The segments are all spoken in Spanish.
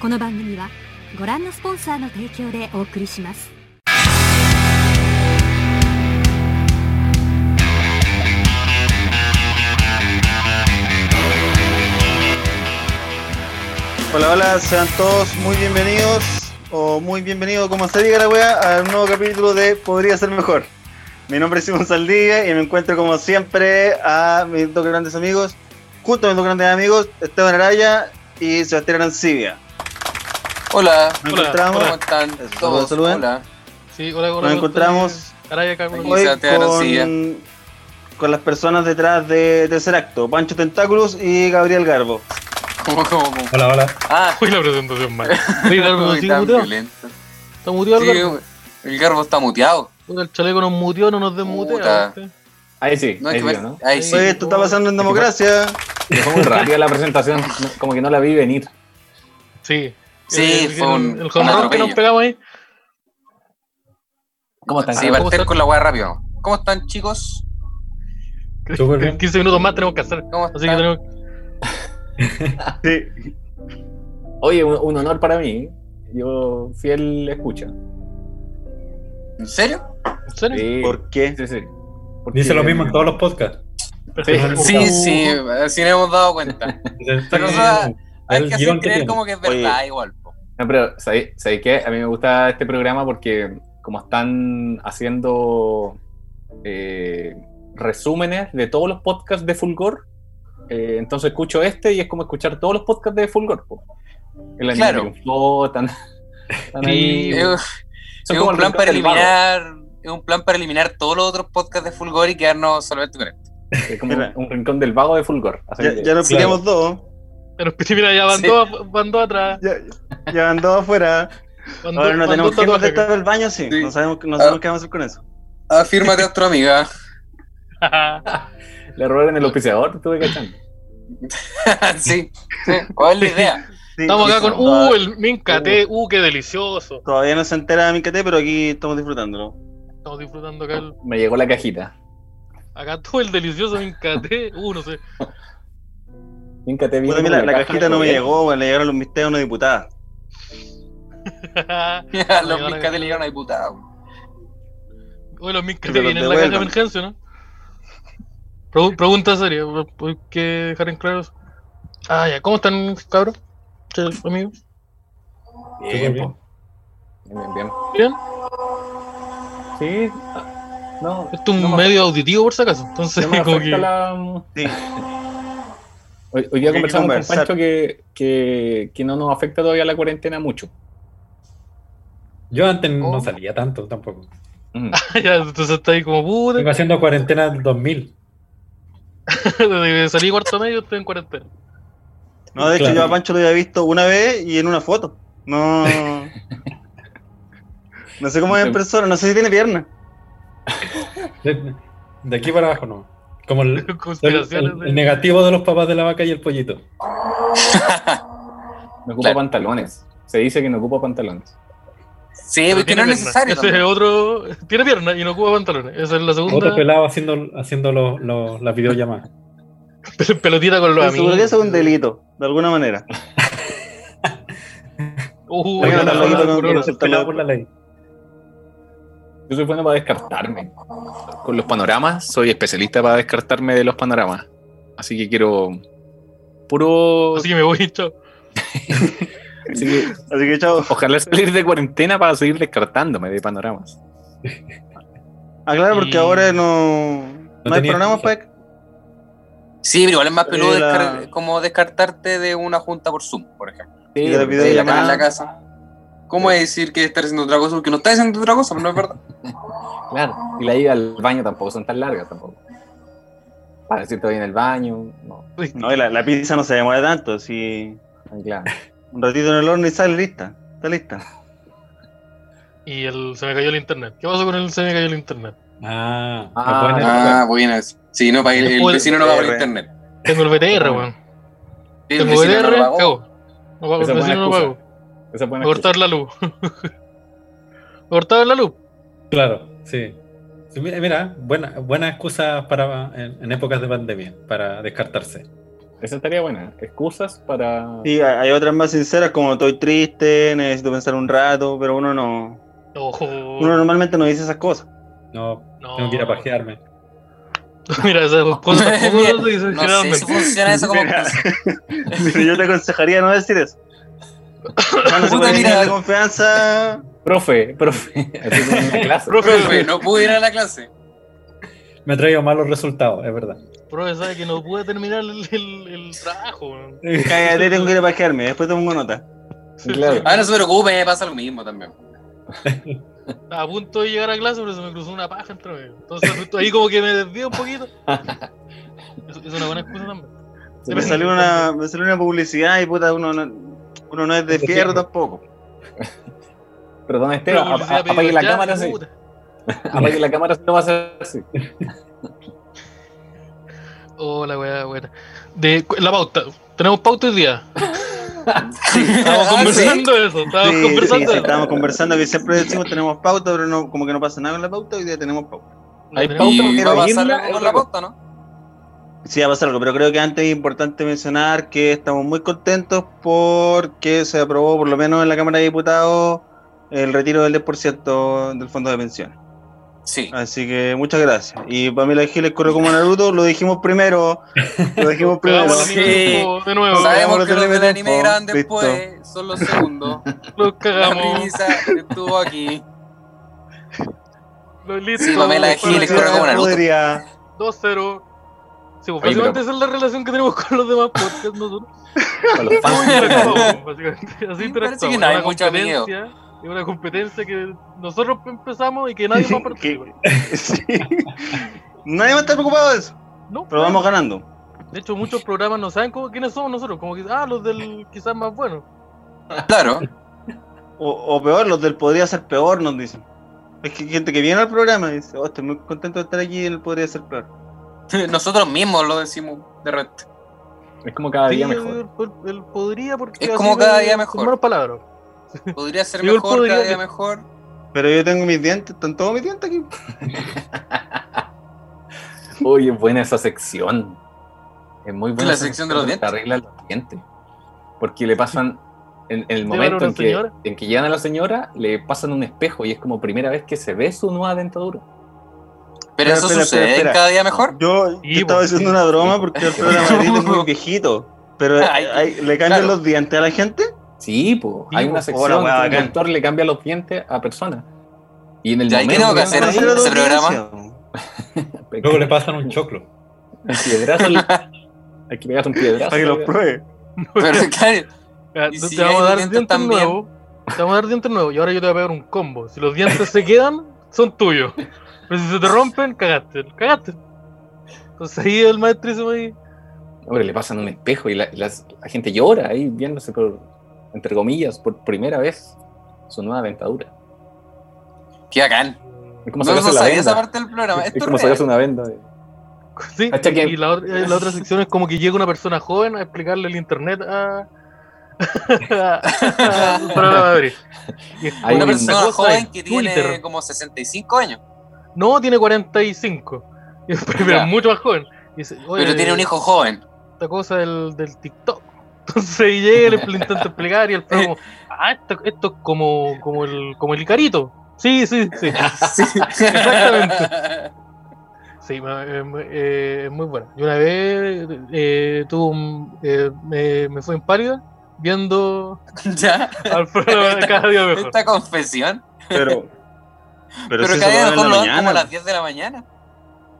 この番組はご覧のスポンサーの提供でお送りします Hola, hola, sean todos muy bienvenidos o muy bienvenidos, como se diga la wea, a un nuevo capítulo de Podría ser mejor. Mi nombre es Simón Saldivia y me encuentro como siempre a mis dos grandes amigos, junto a mis dos grandes amigos, Esteban Araya y Sebastián Arancibia. Hola, Nos Hola, encontramos ¿cómo están Eso, todos? saluden. Hola. Sí, hola, hola. Nos encontramos Araya acá con hoy con, con las personas detrás de Tercer Acto, Pancho Tentáculos y Gabriel Garbo. ¿Cómo, cómo, cómo? Hola, hola. Ah, Uy, la presentación mal. Oye, Garbo, uy, ¿sí tan muteado? violento. ¿Está muteado el Sí, Garbo? el garbo está muteado. El chaleco nos muteó, no nos desmutea. Ahí sí, No ahí que sí, ver- ¿no? Ahí sí. Oye, esto está pasando en democracia. Fue muy rápida la presentación, como que no la vi venir. Sí. Sí, El- fue el- un- El un que nos pegamos ahí. ¿Cómo están? Sí, ¿cómo partir están? con la weá rápido. ¿Cómo están, chicos? Bien. 15 minutos más tenemos que hacer. ¿Cómo Así que tenemos. Sí. Oye, un, un honor para mí. Yo fiel escucha. ¿En serio? ¿En serio? Sí, ¿Por qué? sí, sí. Porque- Dice lo mismo en todos los podcasts. Sí, Sí, sí, así nos hemos dado cuenta. Pero, o sea, Hay que hacer que creer como que es Oye. verdad igual. po. No, pero ¿sabéis qué? A mí me gusta este programa porque como están haciendo eh, resúmenes de todos los podcasts de Fulgor, eh, entonces escucho este y es como escuchar todos los podcasts de Fulgor. po. El anime Claro. están, ahí. Es, un plan para eliminar. Es un plan para eliminar todos los otros podcasts de Fulgor y quedarnos solamente con esto. Es como Mira. un rincón del vago de Fulgor. Así Ya, que- ya nos Claro. pillamos dos. Pero mira, ya van Sí. dos, van dos atrás. Ya, ya van dos afuera. Van Ahora no tenemos dos que tatuajes contestar el baño, sí. Sí. No sabemos, no Ah. qué vamos a hacer con eso. Afírmate a otra amiga. Le robaron el auspiciador, estuve cachando. sí, sí. ¿Cuál es la idea? Sí, Estamos acá con. Uh, el Mincate. Uh, qué delicioso. Todavía no se entera de pero aquí estamos disfrutándolo. Estamos disfrutando acá el. Me llegó la cajita. Acá todo el delicioso Mincate. Uh, no sé. Nunca te vi. Puta, mira, la, cajita no me llegó, weón, le llegaron los misterios a una diputada. Los Mincate le llegaron a diputado. Oye, los los vienen en la caja de emergencia, ¿no? Pregu- pregunta seria, hay que dejar en claro eso. Ah, ya, ¿cómo están, cabros? Amigos. Bien, bien. bien, bien, bien. ¿Bien? Sí. Ah, No. Esto es un no me- medio auditivo, por si acaso. Entonces, no como que. la- Sí. Hoy, hoy día Hay que conversamos con. Pancho que, que, que no nos afecta todavía la cuarentena mucho. Yo antes Oh. no salía tanto tampoco. Mm. ya, entonces está ahí como puta. Vengo haciendo cuarentena del 2000. Desde que salí cuarto medio, estoy en cuarentena. No, de hecho, yo a Pancho lo había visto una vez y en una foto. No. No sé cómo es en persona, no sé si tiene pierna. De, de aquí para abajo no. Como el, el- Conspiraciones. el- de- el negativo de los papás de la vaca y el pollito. No ocupa Claro. pantalones. Se dice que no ocupa pantalones. Sí, Pero porque tiene no es necesario. Ese es otro. Tiene pierna y no ocupa pantalones. Esa es la Otro segunda. pelado haciendo, haciendo las videollamadas. Pelotita con los seguro amigos. que eso es un delito, de alguna manera. Uh, no por la ley. Yo soy bueno para descartarme. Con los panoramas, soy especialista para descartarme de los panoramas. Así que quiero puro. Así que me voy, chao. Así que Así que, chao. ojalá salir de cuarentena para seguir descartándome de panoramas. Aclaro, porque Y- ahora no. No, hay fija. para. Sí, pero igual es más peludo Eh, la- descar- como descartarte de una junta por Zoom, por ejemplo. Sí, Y de porque- video De la, llamada. en la casa. ¿Cómo es decir que estás haciendo otra cosa? Porque no estás haciendo otra cosa, pero no es verdad. Claro. Y la ida al baño tampoco son tan largas tampoco. Para decirte voy en el baño. No, No, y la, la pizza no se demora tanto. Si ay, claro. un ratito en el horno y sale lista. Está lista. Y el, se me cayó el internet. ¿Qué pasó con el se me cayó el internet? Ah, Ah, pueden Ah, bueno. Sí, no, para el, el vecino no va por internet. Tengo el BTR, weón. Sí, el Tengo no BTR, cago. No el vecino no pago. Esa Me buena cortaron la luz. Me cortaron la luz. Claro, sí. Sí, mira, mira, buena, buena excusa para en, en épocas de pandemia, para descartarse. Esa estaría buena. Excusas para. Y hay otras más sinceras como estoy triste, necesito pensar un rato, pero uno no. Ojo. Uno normalmente no dice esas cosas. No, No. tengo que ir a pajearme. Mira, esas cosas No sé si funciona eso como. Mira, yo te aconsejaría no decir eso. Bueno, se puede mira. la confianza. Profe, profe. Clase. Profe, Profe, no pude ir a la clase. Me ha traído malos resultados, es verdad. profe sabe que no pude terminar el, el, el trabajo. Cállate, tengo que ir a pajearme, después tomo nota. Claro. Ah, no se preocupe, me pasa lo mismo también. Estaba a punto de llegar a clase, pero se me cruzó una paja entre medio. Entonces justo ahí como que me desvío un poquito. Es, es una buena excusa también. Me salió una, me salió una publicidad y puta, uno no, uno no es de fierro tampoco. Perdón, Esteban, apague la cámara así. Apague la cámara si no va a ser así. Oh, la weá, buena. De la pauta. Tenemos pauta hoy día. Estamos Ah, conversando de eso. Estábamos Sí, conversando sí, sí, estábamos conversando que siempre decimos tenemos pauta, pero no, como que no pasa nada con la pauta, hoy día tenemos pauta. No Hay pauta, pero va a pasar con la otra pauta, ¿no? Sí, va a pasar algo, pero creo que antes es importante mencionar que estamos muy contentos porque se aprobó, por lo menos en la Cámara de Diputados, el retiro del 10% del fondo de pensiones. Sí. Así que muchas gracias. Y Pamela Giles corre como Naruto, lo dijimos primero. Lo dijimos primero. Sí. de nuevo. Sabe- Sabemos que los del anime Listo. después, son los segundos. Los La cagamos. premisa estuvo aquí. Los listos. Sí, Pamela para Giles la corre como. Naruto. Podría. 2-0. Sí, pues Oye, básicamente pero- esa es la relación que tenemos con los demás podcasts nosotros. Con los fans. ¿Cómo interactuamos, básicamente? Así parece interactuamos. que no hay Es una competencia- Es una competencia que nosotros empezamos y que nadie más participa. Sí. Nadie va a estar preocupado de eso. No, Pero vamos ganando. De hecho, muchos programas no saben cómo, quiénes somos nosotros. Como que, ah, los del quizás más buenos. Claro. O, o peor, los del podría ser peor, nos dicen. Es que gente que viene al programa y dice, oh, estoy muy contento de estar aquí y él podría ser peor. Nosotros mismos lo decimos de repente. Es como cada día mejor. Él, él podría porque. Es como cada día mejor. malas palabras. Podría ser Yo mejor, podría cada día que- mejor. Pero yo tengo mis dientes, están todos mis dientes aquí. Oye, buena esa sección. Es muy buena. La sección de los dientes. Arreglan los dientes. Porque le pasan. En, en el momento en que, señora. en que llegan a la señora, le pasan un espejo y es como primera vez que se ve su nueva dentadura. Pero eso espera, sucede espera, cada día mejor. Yo, estaba pues, haciendo sí. una broma porque el programa de ahorita es muy viejito. Pero Ay, ay, ¿le cambian claro. los dientes a la gente? Sí, pues. Sí, hay una sección Hola, que bacán. doctor le cambia los dientes a personas. Y en el Ya, ¿y qué momento tengo que hacer? Ese programa? Luego le pasan un choclo. piedrazo. hay que pegar un piedrazo. Para que los pruebe. Pero claro, si te vamos hay a dar dientes nuevos. Te vamos a dar dientes nuevos y ahora yo te voy a pegar un combo. Si los dientes se quedan, son tuyos. Pero si se te rompen, cagaste. Cagaste. Entonces ahí el maestrísimo ahí. Hombre, le pasan un espejo y la, las- la gente llora ahí viéndose por, entre comillas, por primera vez su nueva dentadura. qué bacán. Es como No, no sacarse la sabía esa venda. parte del programa. Es como es real. sacarse una venda. de- Sí, que- y la otra, la otra sección es como que llega una persona joven a explicarle el internet a. para Hay Una como un- persona joven que tiene Twitter. como 65 años. No, tiene 45. Pero Ya. es mucho más joven. Y dice, "Oye, Pero tiene un hijo joven. esta cosa del, del TikTok. Entonces llega, le, le intenta explicar y el como, ah, esto, esto es como, como, el, como el Icarito. Sí, sí, sí. Sí. Exactamente. Sí, eh, eh, es muy bueno. Yo una vez eh, tuve un, eh, me, me fue en pálida viendo ya. al programa de cada día mejor. Esta confesión. Pero. Pero, si cada eso día lo dan como a las 10 de la mañana.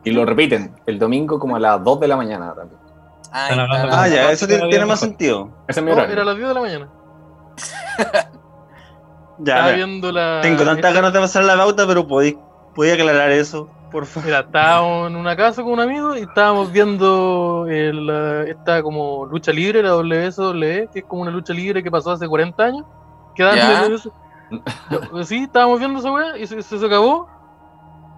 Y lo repiten el domingo como a las 2 de la mañana también. Está. Ah, ya, eso tiene, más sentido. Ese es mi No, horario. era a las 10 de la mañana. Ya, viendo la. tengo tantas esta- ganas de pasar la pauta, pero podéis podía aclarar eso, por favor. Mira, estábamos en una casa con un amigo y estábamos viendo el, esta como lucha libre, la WSW, que es como una lucha libre que pasó hace 40 años. Que dan Sí, estábamos viendo esa weá y se, acabó.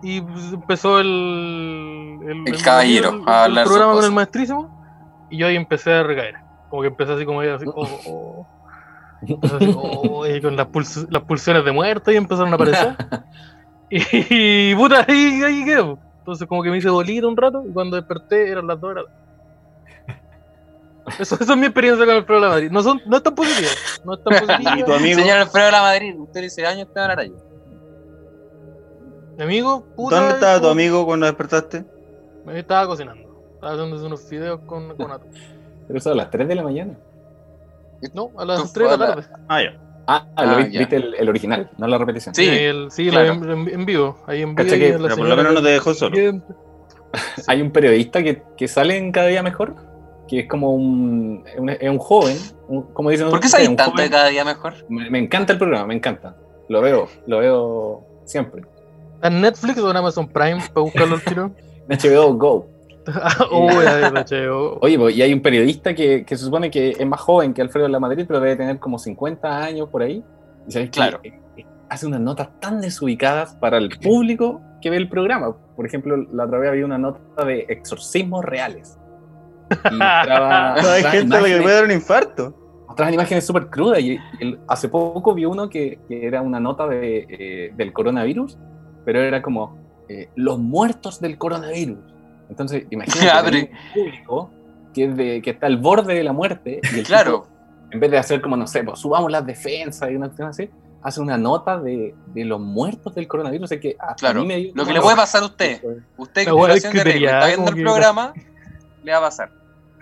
Y pues, empezó el, El caballero el, a el hablar sus programa con el maestrísimo. Y yo ahí empecé a recaer. Como que empecé así como así, oh, oh. Empecé así, oh, y con las, las pulsiones de muerte y empezaron a aparecer. y, puta, ahí, ahí. Entonces como que me hice bolita un rato y cuando desperté eran las 2 de la tarde. Eso, eso es mi experiencia con Alfredo de la Madrid. No, son, no es tan positiva. No es tan positiva. ¿Y tu amigo? Señor Alfredo de la Madrid, usted dice años te van a rayo. Mi amigo, puta. ¿Dónde estaba tu amigo cuando despertaste? Me estaba cocinando. Estaba haciendo unos fideos con, con. Pero eso a las 3 de la mañana. No, a las Tú 3 de la tarde. Ah, ya. Ah, Ah, lo vi- ya. viste el, el original, no la repetición. Sí, El- sí, claro. lo en, en- en vivo. Ahí en vivo. Que- la pero por lo menos no te dejó solo. Hay un periodista que, que sale en Cada Día Mejor, que es como un, un- es un joven, un- como dicen ¿Por qué sabéis un tanto joven. de cada día mejor? Me, me encanta el programa, me encanta. Lo veo, lo veo siempre. ¿Está en Netflix o en Amazon Prime para buscarlo al tiro? En HBO Go. Ah, oh, ya, HBO. Oye, pues, y hay un periodista que, que se supone que es más joven que Alfredo de la Madrid, pero debe tener como 50 años por ahí. Y sabes que, Claro. eh, eh, hace unas notas tan desubicadas para el público que ve el programa. Por ejemplo, la otra vez había una nota de exorcismos reales. Y mostraba, Hay gente a la que le puede dar un infarto. mostraban imágenes súper crudas. Y, hace poco vi uno que, que era una nota de, eh, del coronavirus, pero era como eh, los muertos del coronavirus. Entonces, imagínate un público que, es de- que está al borde de la muerte. Y el Claro. tipo, en vez de hacer como, no sé, pues, subamos las defensas y una cuestión así, hace una nota de, de los muertos del coronavirus. O sea que Claro. a mí me dio Lo que le puede pasar a usted, usted La que de regla, está viendo el programa, le va a pasar.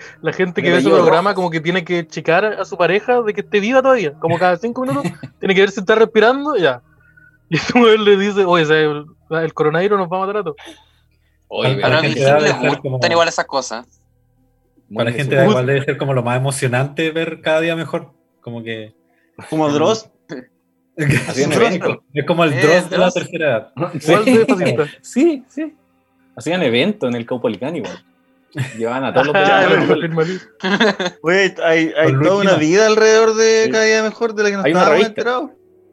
La gente que ve ese yo- programa como que tiene que checar a su pareja de que esté viva todavía. Como cada cinco minutos tiene que ver si está respirando y ya. Y este mujer le dice, oye, ¿sabes? el, el coronavirus nos va a matar a todos. Oye, A la gente les gustan como- igual esas cosas. muy Para la gente da igual debe ser como lo más emocionante ver cada día mejor. Como que. Como Dross. Hacían es, eventos. es como el Eh, Dross de la tercera edad. Sí, sí. Hacían eventos en el Caupolicán igual. Llevaban a todos los. Oye, hay, hay toda Luis una vida alrededor de Sí. cada día mejor de la que no Hay una estábamos revista. enterados.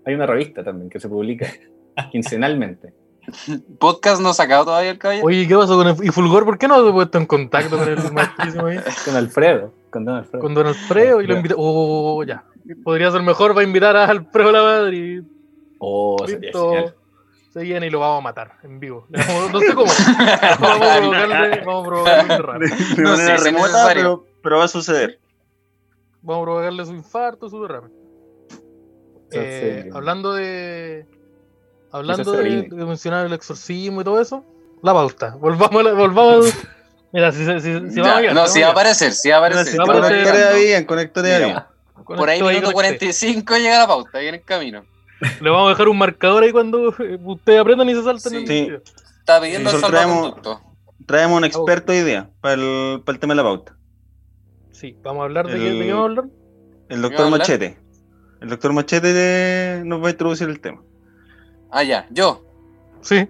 Hay una revista también que se publica quincenalmente. Podcast no sacado todavía el caballero. Oye, ¿qué pasó con el, y Fulgor? ¿Por qué no se ha puesto en contacto con el maestrísimo ahí? Con Alfredo. Con Don Alfredo. Con Don Alfredo y lo invita. Oh, ya. Podría ser mejor, va a invitar a Alfredo la Madrid. Oh, sería genial. Se viene y lo vamos a matar en vivo. Vamos- No sé cómo. Vamos a provocarle, vamos a provocarle un derrame. De No sé remota, pero, pero va a suceder. Vamos a provocarle su infarto, su derrame. Eh, hablando de. Hablando de, mencionar el exorcismo y todo eso, la pauta. Volvamos a la- volvamos. Mira, si, si, si, si vamos a llegar, no, si va a aparecer, si va a aparecer. va a de de Por ahí minuto conecté. 45 llega la pauta, viene en camino. Le vamos a dejar un marcador ahí cuando eh, ustedes aprendan y se salten Sí. el Sí. Está pidiendo el traemos-. Traemos un experto hoy día para el, para el tema de la pauta. Sí, vamos a hablar de, El- qué, de qué vamos a hablar. El ¿Iba a doctor hablar? Machete. El doctor Machete de- nos va a introducir el tema. Ah, ya, yo. Sí.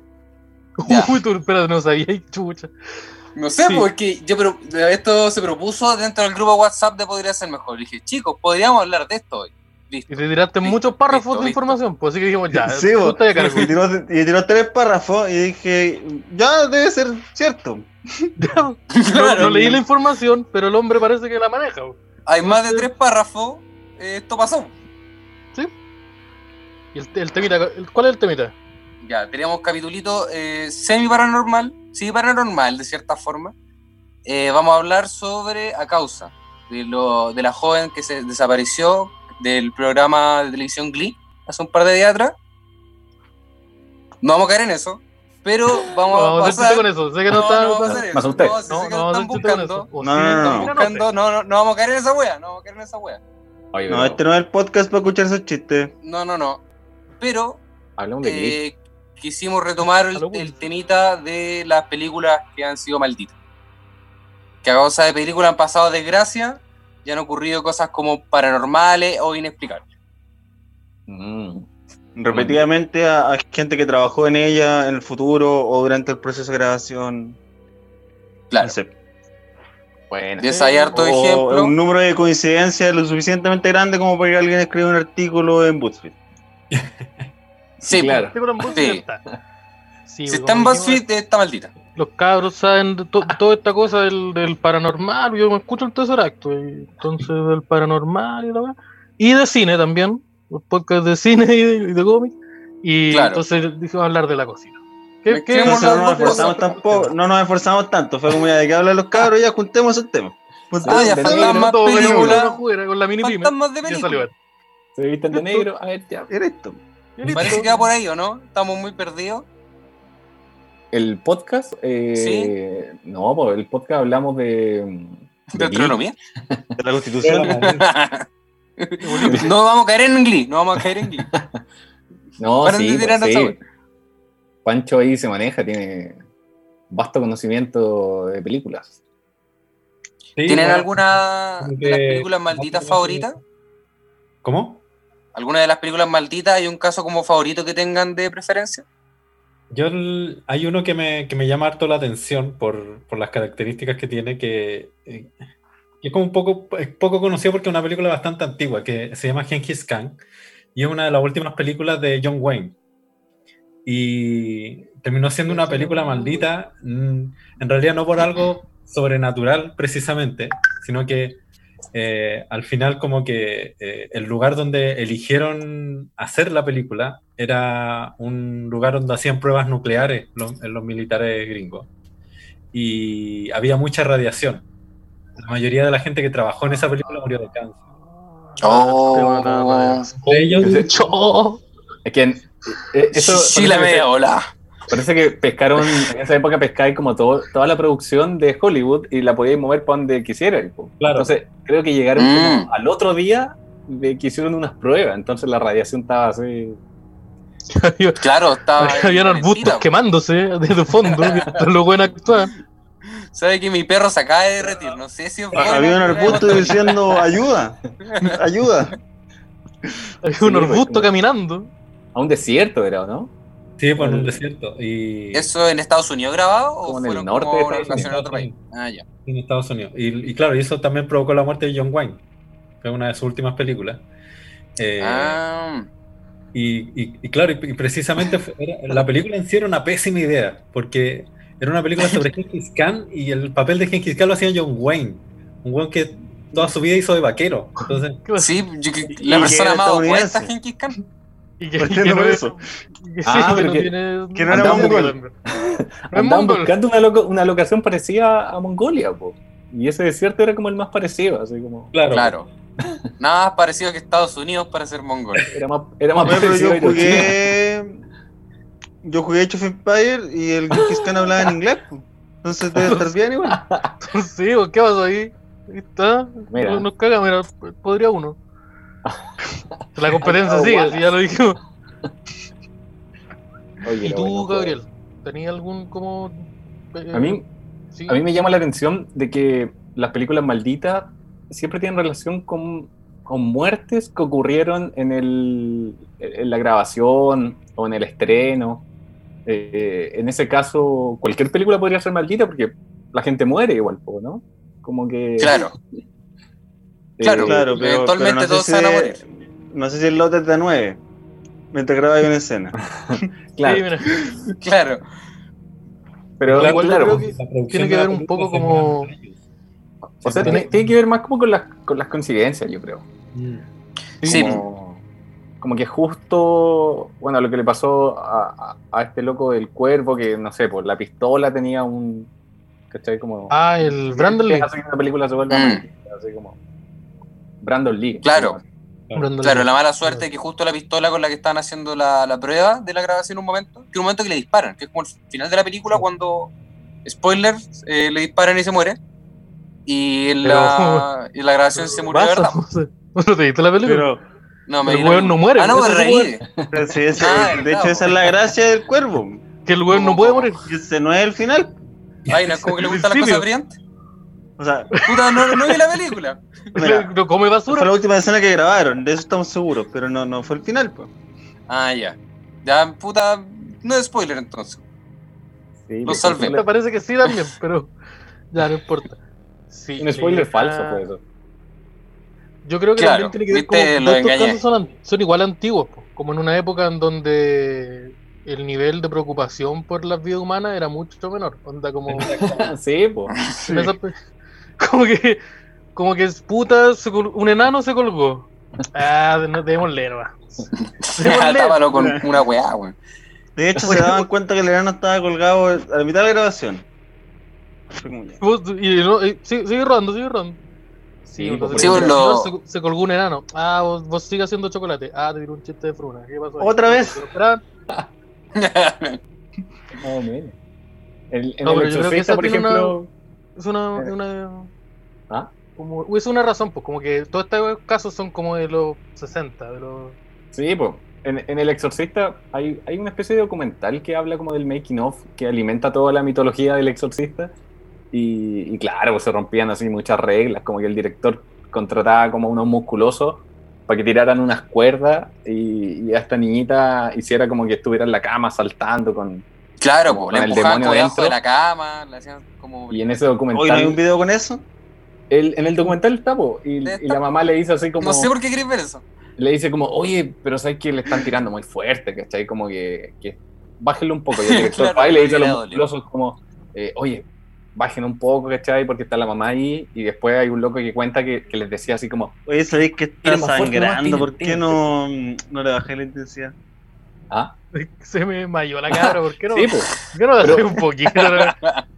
Ya. Uy, tú, espérate, no sabía, chucha. No sé, Sí. porque yo pero esto se propuso dentro del grupo WhatsApp de Podría Ser Mejor. Dije, chicos, podríamos hablar de esto hoy. Listo. Y te tiraste Listo, muchos párrafos listo, de listo. información, pues así que dijimos, ya, Sí, vos. y, tiró, y tiró tres párrafos y dije, ya debe ser cierto. No, Claro. no leí la información, pero el hombre parece que la maneja. Hay más de tres párrafos. eh, esto pasó. ¿Y el, el temita? el- ¿Cuál es el temita? Ya, teníamos capitulito eh, semi paranormal, sí paranormal de cierta forma. Eh, vamos a hablar sobre a causa de, lo, de la joven que se desapareció del programa de televisión Glee hace un par de días atrás. No vamos a caer en eso, pero vamos No, a vamos a hacer pasar. chiste con eso. Sé que no, No, está. no Me asusté. No, no, que no están buscando. No, no, no, no. no, no, no vamos a caer en esa wea, no vamos a caer en esa wea. Oye, No, este no es el podcast para escuchar esos chistes. No, no, no. Pero hablamos de eh, quisimos retomar el, el temita de las películas que han sido malditas. Que a causa de películas han pasado desgracia y han ocurrido cosas como paranormales o inexplicables. Mm. Repetidamente a, a gente que trabajó en ella en el futuro o durante el proceso de grabación. Claro. No sé. Bueno. De hay harto O ejemplo. un número de coincidencias lo suficientemente grande como para que alguien escriba un artículo en BuzzFeed. Sí, claro. Sí, pero en BuzzFeed Sí. está. Sí, si está en dijimos, BuzzFeed, está maldita. Los cabros saben de to- toda esta cosa del, del paranormal. Yo me escucho el tercer acto. y entonces, del paranormal y la. Y de cine también. Los podcasts de cine y de, y de cómic. Y Claro. entonces dijimos hablar de la cocina. ¿Qué, qué- Entonces no nos esforzamos tampoco, no nos esforzamos tanto. Fue como ya de que hablan los cabros, ya juntemos el tema. Pues Ah, ya faltan más películas. con la mini. Fantasmas de y ya salió película. esto. Se visten de negro. A ver, ya. Era esto. Y. Parece que va por ahí, ¿o no? Estamos muy perdidos. El podcast. Eh, No, pues el podcast hablamos de. De astronomía. De la constitución. no vamos a caer en inglés. No vamos a caer en inglés. No, sí, pues, sí. Pancho ahí se maneja, tiene vasto conocimiento de películas. Sí, ¿Tienen bueno, alguna de las películas malditas favoritas? ¿Cómo? ¿Alguna de las películas malditas? ¿Hay un caso como favorito que tengan de preferencia? Yo hay uno que me, que me llama harto la atención por, por las características que tiene, que, eh, que es como un poco, es poco conocido porque es una película bastante antigua, que se llama Genghis Khan, y es una de las últimas películas de John Wayne. Y terminó siendo una película maldita, mm, en realidad no por algo sobrenatural precisamente, sino que eh, al final como que eh, el lugar donde eligieron hacer la película era un lugar donde hacían pruebas nucleares los, los militares gringos. Y había mucha radiación. La mayoría de la gente que trabajó en esa película murió de cáncer. Oh, De ellos, Cho. Es que eh, eso sí, la media ola. Parece que pescaron, en esa época pescáis como todo, toda la producción de Hollywood y la podíais mover para donde quisierais. Claro. Entonces, creo que llegaron Mm. como al otro día de que hicieron unas pruebas, entonces la radiación estaba así. Claro, estaba. Habían arbustos quemándose desde fondo mientras los buenos actuaban. Sabe que mi perro se acaba de derretir. No sé si es bueno Había un arbusto diciendo ayuda, ayuda. Había un pues, arbusto caminando. A un desierto era, ¿o ¿no? Sí, por un desierto. Y ¿Eso en Estados Unidos grabado o en el fueron norte como de una Estados locación en otro país? Unidos. Ah, ya. en Estados Unidos. Y, y claro, y eso también provocó la muerte de John Wayne, que es una de sus últimas películas. Eh, Ah, Y, y- y claro, y, y precisamente fue- era- la película en sí era una pésima idea, porque era una película sobre Genghis Khan y el papel de Genghis Khan lo hacía John Wayne, un Wayne que toda su vida hizo de vaquero. Entonces, sí, yo la persona más opuesta a. Genghis Khan. Y que, por eso. Ah, pero que- no era mongol. Andaban buscando una, loco- una locación parecida a Mongolia, po. y ese desierto era como el más parecido, así como. claro, Claro. Nada más parecido que Estados Unidos para ser mongol. Era más, era más pero parecido yo jugué. Yo jugué Age of Empire y el Genghis Khan hablaba en inglés. po. Entonces debe estar bien igual. Sí, ¿qué pasó ahí? Ahí está. Mira. Nos caga, mira, podría uno. La competencia Alcado sigue, si ya lo dijimos. Oye, ¿Y tú, bueno, Gabriel? ¿Tenías algún como. eh, A mí, sí? a mí me llama la atención de que las películas malditas siempre tienen relación con, con muertes que ocurrieron en, el, en la grabación o en el estreno. Eh, en ese caso, cualquier película podría ser maldita porque la gente muere igual, ¿no? Como que... Claro, eh, claro. Claro, pero, Eventualmente pero no todos se van a si- morir. No sé si el lote es de 9. Mientras grababa una escena. claro, Sí, Claro. pero igual yo claro, creo que tiene que ver un poco como- o sea, tiene- que ver más como con las, con las coincidencias, yo creo. Sí. como, como que justo, bueno, lo que le pasó a, a- a este loco del cuervo, que no sé, pues la pistola tenía un. ¿Cachai? Como. Ah, el Brandon Lee. Hace que una película se vuelva Mm. así como. Brandon Lee. Claro. Brandon Claro, Lee. la mala suerte es que justo la pistola con la que estaban haciendo la, la prueba de la grabación en un momento, que un momento que le disparan, que es como el final de la película cuando, spoiler, eh, le disparan y se muere. Y en, Pero- la, y la grabación se murió de Pasa, verdad. no sé. ¿No te viste la película? Pero, No, me el weón no muere, Ah, no, me ese es el reí. pero sí, ese- Ah, de hecho, esa es la gracia del cuervo. que el weón no puede morir. Ese no es el final. Ay, no es como que le gustan las cosas brillantes. O sea, Puta, no, no vi la película. Mira, No come basura. fue la última escena que grabaron, de eso estamos seguros, pero no, no fue el final, pues. Ah, ya. Ya, puta, no es spoiler entonces. Sí, Lo pues, salvé. Me parece que sí también, pero ya no importa. Sí, Un spoiler falso, fue eso. Yo creo que Claro, también tiene que ver con estos engañé. casos son, igual antiguos, po, como en una época en donde el nivel de preocupación por las vidas humanas era mucho menor. Onda como, sí, pues. pe- como que como que es puta, se col- un enano se colgó. Ah, no nomás. Démosle. Tápalo con una weá, weón. De hecho, se daban cuenta que el enano estaba colgado a la mitad de la grabación. Y no, sigue, sigue rodando, sigue rodando. Sí, entonces sí, el señor lo- se, se colgó un enano. Ah, vos, vos sigue haciendo chocolate. Ah, te tiró un chiste de fruna. ¿Qué pasó? ahí? ¿Otra vez? Pero esperaban. Más o menos. El, en No, el pero yo creo que exorcista, por ejemplo. Es una, Eh. una ¿Ah? como, es una razón, pues, como que todos estos casos son como de los 60, de los... Sí, pues. En, en El Exorcista hay, hay una especie de documental que habla como del making of, que alimenta toda la mitología del Exorcista. Y, y claro, pues se rompían así muchas reglas, como que el director contrataba como unos musculosos para que tiraran unas cuerdas y, y a esta niñita hiciera como que estuviera en la cama saltando con... Claro, Como le con el empujaban demonio como debajo dentro. de la cama, le hacían como... Y en ese documental... Hoy no hay un video con eso. el- en el documental está, po, y, la mamá le dice así como... No sé por qué querés ver eso. le dice como, oye, pero sabes que le están tirando muy fuerte, ¿cachai? Como que, que bájenlo un poco. Y el director Claro, le dice a los musculosos como, eh, oye, bajen un poco, ¿cachai? Porque está la mamá ahí. Y después hay un loco que cuenta que, que les decía así como, Oye, sabéis que está fuerte, sangrando. tiene- ¿Por qué no, no le bajé la intensidad? ah, Se me mayó la cabra, ¿por qué no? sí, pues. ¿Por qué no la Pero- un poquito?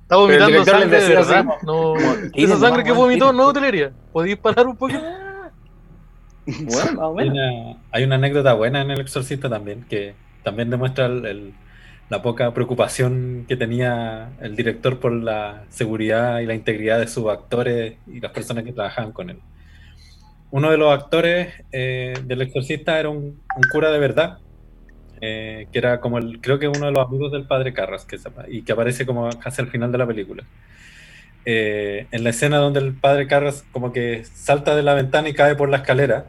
Está vomitando sangre de así verdad. como- No, esa "Tienen sangre que vomitó tienen". no utilería. ¿Podéis parar un poquito? Bueno, más o Hay menos. una, hay una anécdota buena en El Exorcista también, que también demuestra el- el- la poca preocupación que tenía el director por la seguridad y la integridad de sus actores y las personas que trabajaban con él. Uno de los actores eh, del Exorcista era un, un cura de verdad, eh, que era como el, creo que uno de los amigos del padre Carras, que, se- y que aparece como casi al final de la película. Eh, en la escena donde el padre Carras como que salta de la ventana y cae por la escalera,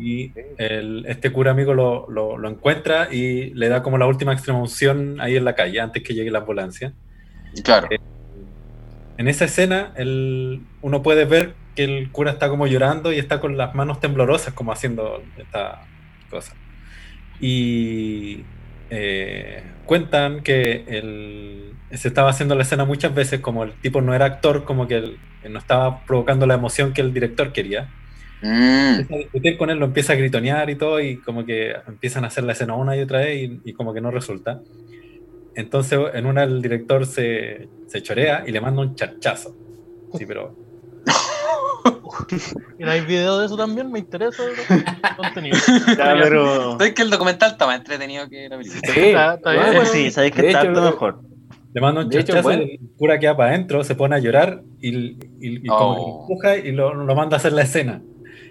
y el- este cura amigo lo, lo- lo encuentra y le da como la última extrema unción ahí en la calle, antes que llegue la ambulancia. Claro. En esa escena, el- uno puede ver que el cura está como llorando y está con las manos temblorosas, como haciendo esta cosa. Y eh, cuentan que el- se estaba haciendo la escena muchas veces, como el tipo no era actor, como que él no estaba provocando la emoción que el director quería. Mm. empieza a discutir con él, lo empieza a gritonear y todo, y como que empiezan a hacer la escena una y otra vez y, y como que no resulta. Entonces en una el director se, se chorea y le manda un charchazo. Sí, pero ¿Y no hay video de eso también? Me interesa el contenido. Ya, pero. ¿Sabes que el documental está más entretenido que la película? Sí, Está- está bien. bueno, Pues sí, sabéis que está hecho, mejor. le manda un charchazo bueno. el cura queda para adentro, se pone a llorar y, y- y como que lo Oh. empuja y lo, lo manda a hacer la escena.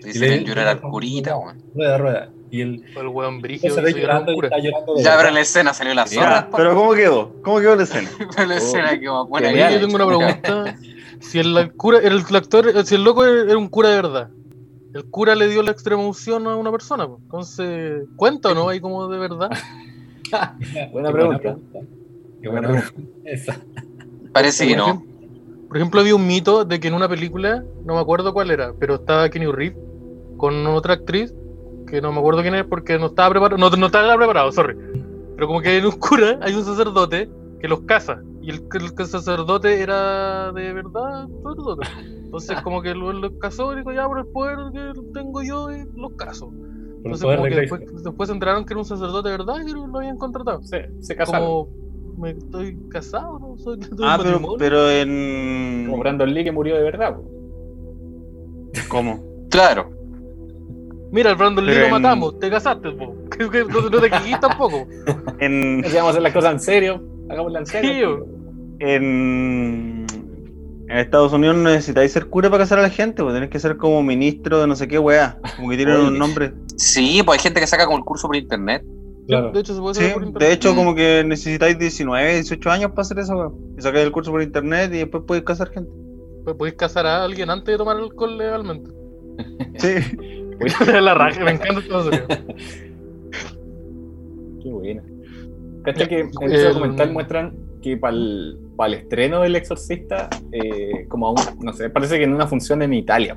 Y se le llorar al curita, weón. Rueda, rueda. Y el El weón brígido se ve llorando y está llorando de Ya, pero la escena salió la zorra. Pero ¿cómo quedó? ¿Cómo quedó la escena? Pero la escena que más buena Yo tengo una pregunta. Si el cura, el, el actor, si el loco era un cura de verdad, el cura le dio la extrema unción a una persona, pues. entonces, ¿cuenta o no? Hay como de verdad. Buena pregunta. Qué buena pregunta. Esa. Parece que no. Por ejemplo, había un mito de que en una película, no me acuerdo cuál era, pero estaba Kenny Reeves con otra actriz, que no me acuerdo quién es porque no estaba preparado, no, no estaba preparado, sorry. Pero como que en un cura hay un sacerdote que los casa, y el, el, el sacerdote era de verdad sacerdote. Entonces como que lo, lo casó y dijo, ya por el poder que tengo yo, eh, los caso. Entonces como que después, después se enteraron que era un sacerdote de verdad y lo habían contratado. Se, se casaron. Como, me estoy casado, no soy de Ah, pero, pero en. Como Brandon Lee que murió de verdad. ¿Cómo? Claro. Mira, el Brandon Lee Pero lo en- matamos, te casaste, po. Que- que no, no te quillís tampoco. En, vamos a hacer las cosas en serio, hagámosla en Sí, serio. en, en Estados Unidos no necesitáis ser cura para casar a la gente, pues tenés que ser como ministro de no sé qué weá. Como que tienen un nombre. Sí, pues hay gente que saca como el curso por internet. Claro. De hecho, se puede Sí, hacer por internet. de hecho, Mm. como que necesitáis 19, 18 años para hacer eso, weá. Y sacáis el curso por internet y después podéis casar gente. Pues podéis casar a alguien antes de tomar alcohol legalmente. Sí. la raja, me encanta esta serio. Qué buena. Cacha que en El- ese documental muestran que para el, estreno del Exorcista, eh, como a un, no sé, parece que en una función en Italia,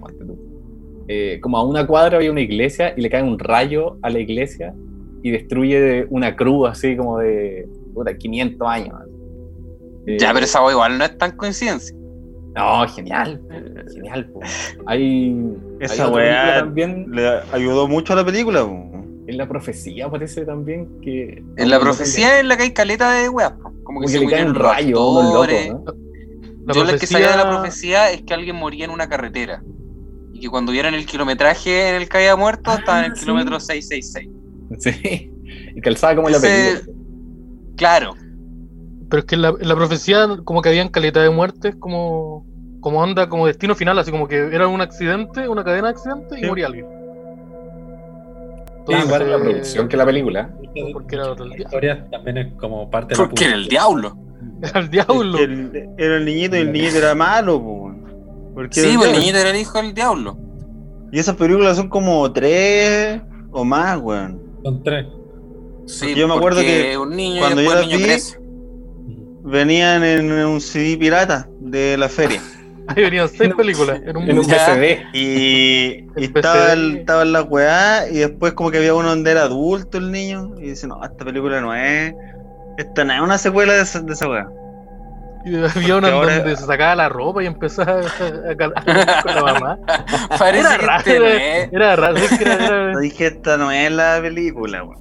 eh, como a una cuadra había una iglesia y le cae un rayo a la iglesia y destruye una cruz así como de puta, 500 años. Eh, Ya, pero esa igual no es tan coincidencia. No, genial, genial. po. Hay, Esa hay weá- también, Le ayudó mucho a la película, po. En la profecía parece también que... En la profecía es la que hay caleta de weas. Como Como que, que se le cae un murieron los rayo a unos locos. ¿no? La Yo lo que sabía de la profecía es que alguien moría en una carretera. Y que cuando vieron el kilometraje en el que había muerto, Ah, estaba en el sí. kilómetro 666. Sí. Y calzaba como en la Ese- película. Claro, Pero es que en la, en la profecía como que habían calidad de muertes como, como onda, como destino final, así como que era un accidente, una cadena de accidentes y moría alguien. Sí, igual la producción que la película. Porque era otro La historia también es como parte de la porque era el diablo. Era el diablo. El- era el niñito y el niñito era malo, po. Porque Sí, el pues niñito era el hijo del diablo. Y esas películas son como tres o más, weón. Son tres. Sí, Porque yo me acuerdo que un niño cuando y yo las niño vi- crece. Venían en un CD pirata de la feria. Ahí venían seis películas. En un, En un. Y, y estaba, el, estaba en la weá y después como que había uno donde era adulto el niño y dice, no, esta película no es... Esta no es una secuela de esa, de esa weá. y había una en ahora- donde se sacaba la ropa y empezaba a, calar con la mamá. Parece Era raro, este no era, es. era raro. ¿sabes que era, era- Yo dije, esta no es la película, weón.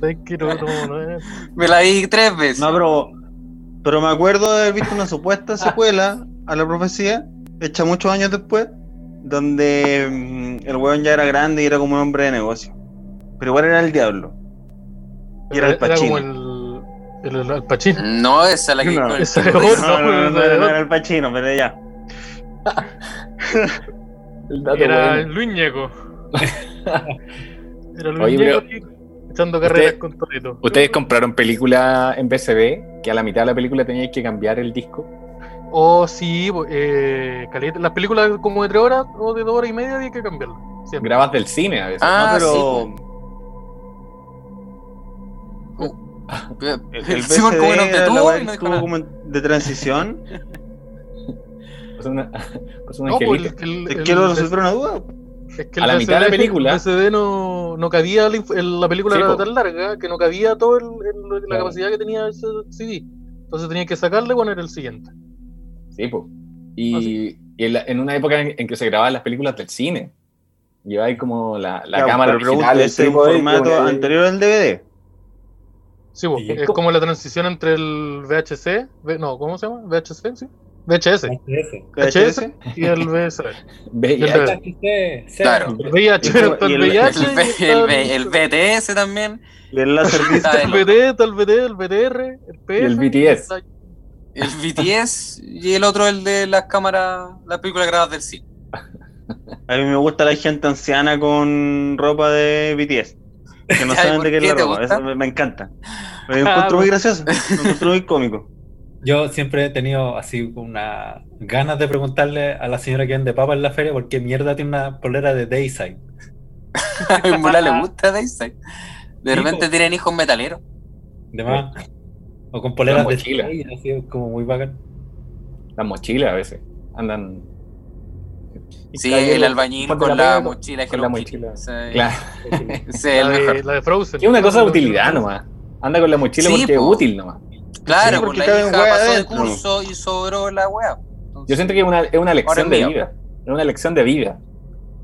¿sabes que no, no, no es? Me la vi tres veces. No, pero, pero me acuerdo de haber visto una supuesta secuela a la profecía, hecha muchos años después, donde mm, el weón ya era grande y era como un hombre de negocio. Pero igual era el diablo. Y era el como Pacino. el, el, el, el Pacino. No, esa es la que. No, el esa que es lo otra. hizo. No, no, no, no, no, no no. era el Pachino, pero ya. El dato Era bueno. Luis Ñeco. Era Luis Oye, Ñeco pero- echando carreras Usted- con Torito. ¿Ustedes compraron película en VCD? Que a la mitad de la película teníais que cambiar el disco. O sí, po- eh, las películas como de tres horas o de dos horas y media hay que cambiarlas. Siempre. Grabas del cine a veces. Ah, no, pero sí, el, el Simón como BCD no como de transición. Pues una, pues un No, pues, el, el- ¿Te el- quiero resolver una duda? es que a la mitad de la película. El VCD no, no cabía, la, inf- el- la película Sí, era po. tan larga que no cabía todo el- el- la Claro. capacidad que tenía ese CD. Entonces tenía que sacarle y poner el siguiente. Sí. ¿Ah, Y, y en, la- en una época en, en que se grababan las películas del cine. Lleváis como la, cámara original, el ¿ese es y formato anterior al DVD? Sí, Sí. es como la transición entre el VHC, V- no, ¿cómo se llama? VHC, sí. VHS. VHS y el. Sí, sí. Claro. El VIH Y el- está el el-. El, el, el BTS también. El láser el está el BT, el BTR, el PF. Y el BTS. El BTS y el otro, el de las cámaras, las películas grabadas del cine. A mí me gusta la gente anciana con ropa de BTS. Que no saben ¿por de qué es la ropa. Eso me, me encanta. Me Ah, encuentro muy gracioso. Me encuentro muy cómico. Yo siempre he tenido así una ganas de preguntarle a la señora que vende papas en la feria por qué mierda tiene una polera de Dayside. A mi mola le gusta Dayside. De repente tienen hijos metaleros. De más. O con poleras La de mochila. Así es como muy bacán. Las mochilas a veces. Andan. Sí, el albañil con la la mochila con la mochila. Ese- Claro. es el La mejor. de, la de Frozen. Que es una cosa de utilidad nomás. Anda con la mochila Sí, porque es po. útil nomás. Claro, Sí, porque la hija pasó de curso y sobró la wea. Yo siento que es una, es una lección es de mío. vida. Es una lección de vida.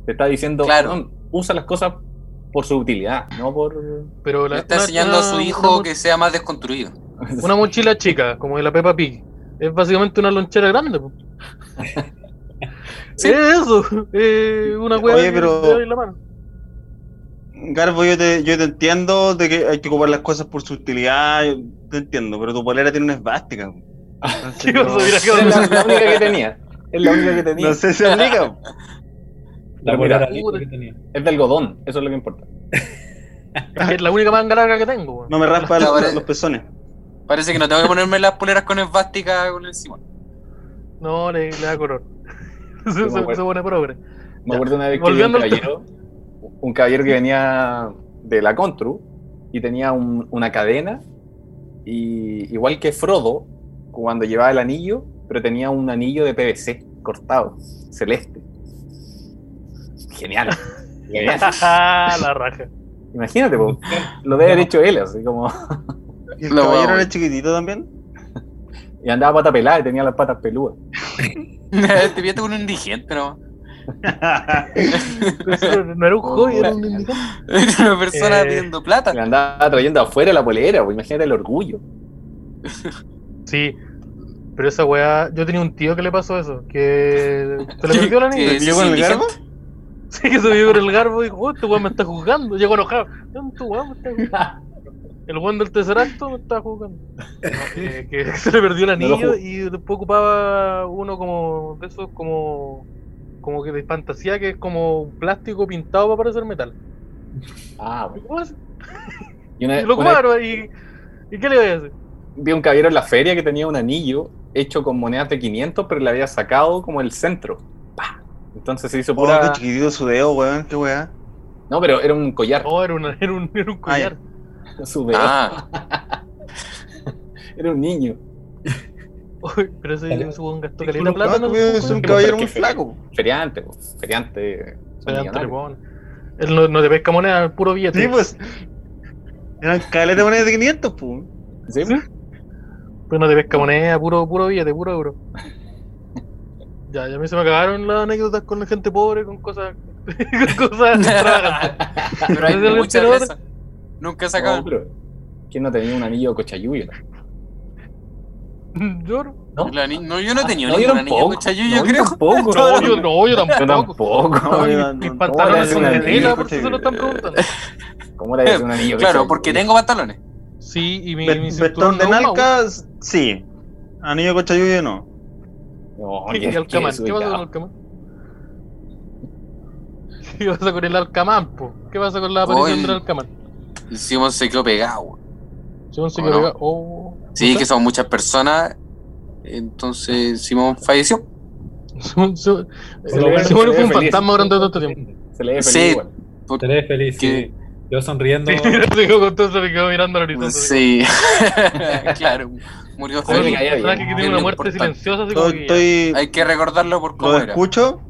Te está diciendo, Claro. "No, usa las cosas por su utilidad, no por. Pero la- Le está una- enseñando a su hijo una, que sea más desconstruido. Una mochila chica, como de la Peppa Pig. Es básicamente una lonchera grande. Sí. Es eso. Es una hueá Oye, que pero- te da en la mano. Garbo, yo te, yo te entiendo de que hay que ocupar las cosas por su utilidad. yo Te entiendo, pero tu polera tiene una esvástica. Entonces, ¿Qué cosa? Mira, Es la, la única que tenía. Es la única que tenía. no sé si aplica. La polera mira, lisa que tenía. Es de algodón, eso es lo que importa. Es la única manga larga que tengo. No me raspa La los, pezones. Parece que no tengo que ponerme las poleras con esvástica con el Simón. No, le, le da color. acuerdo. se pone progre. Me acuerdo una vez que vi un caballero, un caballero que venía de la Contru y tenía un- una cadena, y igual que Frodo, cuando llevaba el anillo, pero tenía un anillo de PVC cortado, celeste. Genial. Genial. la raja. Imagínate, po, lo debe haber hecho él, así como. ¿Y el Lo caballero era chiquitito también? Y andaba pata pelada y tenía las patas peludas. Te piensas con un indigente, ¿no? No era un hobby, era un indicante. Era una persona Eh, pidiendo plata. Le andaba trayendo afuera la polera, pues imagínate el orgullo. Sí. Pero esa weá, yo tenía un tío que le pasó eso, que se le perdió la niña. Que- ¿Te llegó en el garbo? Sí, que se vio con el garbo y dijo, oh, este weón me está juzgando. Llegó enojado. "No, tu weón me está juzgando". El weón del tercer acto me está jugando. que, que se le perdió el anillo y después ocupaba uno como de esos como como que de fantasía que es como un plástico pintado para parecer metal. Ah. ¿cómo hace? Y una- Y lo una- cuadro y, ¿y qué le voy a hacer? vi un caballero en la feria que tenía un anillo hecho con monedas de 500, pero le había sacado como el centro. Entonces se hizo Oh, pura. qué chiquitito su dedo, weón, qué weá. No, pero era un collar. No, era, una- era un, era un Ah, collar. Su dedo. Ah, Era un niño. Uy, pero ese, ese weón gastó caleta no, plata. Ah, esos es un caballero muy flaco. Feriante, po. Feriante. tripón. Él no, no te pesca moneda, el puro billete. Sí, pues. Eran caletas de monedas de 500, pues. ¿Sí? Pero no te pesca moneda, puro, puro billete, puro euro. Ya, ya a mí se me acabaron las anécdotas con la gente pobre, con cosas. con cosas pero hay ¿Es el muchas de esas. Nunca he No, sacado. pero ¿Quién no tenía un anillo cochayuyo? Yo no. ¿No? No, yo no he tenido No, yo ninguna niña tampoco. con chayuyo, No, yo creo. tampoco. No, yo, no, yo Yo tampoco. tampoco. No, Mis- yo no- mis no, pantalones no, son no, de no, tela, no, por eso se lo están preguntando. ¿Cómo le haces un anillo Claro, cochayuyo? porque tengo pantalones. Sí, y mi, mi Betón de no, Nalca, sí. Anillo cochayuyo no. No, qué- qué ¿qué pasa con. Alcamán? ¿Qué pasa con el Alcamán, po? ¿Qué pasa con la aparición del Alcamán? Simón se quedó pegado. Simón se ¿O quedó no? pegado. Oh, Sí, ¿no que son muchas personas. Entonces Simón falleció. Simón, Simón- Se le ve- Simón se le fue un ve feliz. fantasma durante todo este tiempo. Se le ve feliz Se le ve feliz, que- sí. Yo sonriendo. Sí, con todo, se le quedó mirando al horizonte. Sí, claro. Murió feliz. que tiene una muerte importante. silenciosa. Hay que recordarlo por cómo Los era. escucho,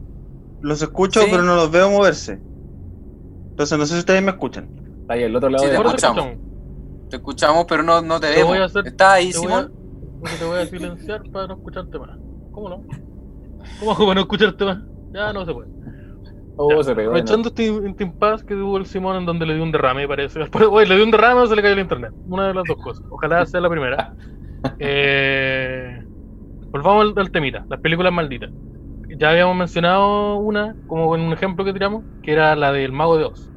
los escucho, Sí. pero no los veo moverse. Entonces no sé si ustedes me escuchan. Está ahí al otro lado Sí, de te la Ahora te escuchamos. Te escuchamos, pero no, no te Te vemos. voy a hacer- ¿Estás ahí, Te voy, a, Simón? te voy a silenciar para no escucharte más. ¿Cómo no? ¿Cómo hago para no escucharte más? Ya no se puede. Oh, se pegó. Aprovechando este, este impasse que tuvo el Simón en donde le dio un derrame, parece. Después, oye, le dio un derrame o se le cayó el internet. Una de las dos cosas. Ojalá sea la primera. Eh, volvamos al, al temita, las películas malditas. Ya habíamos mencionado una, como en un ejemplo que tiramos, que era la del Mago de Oz.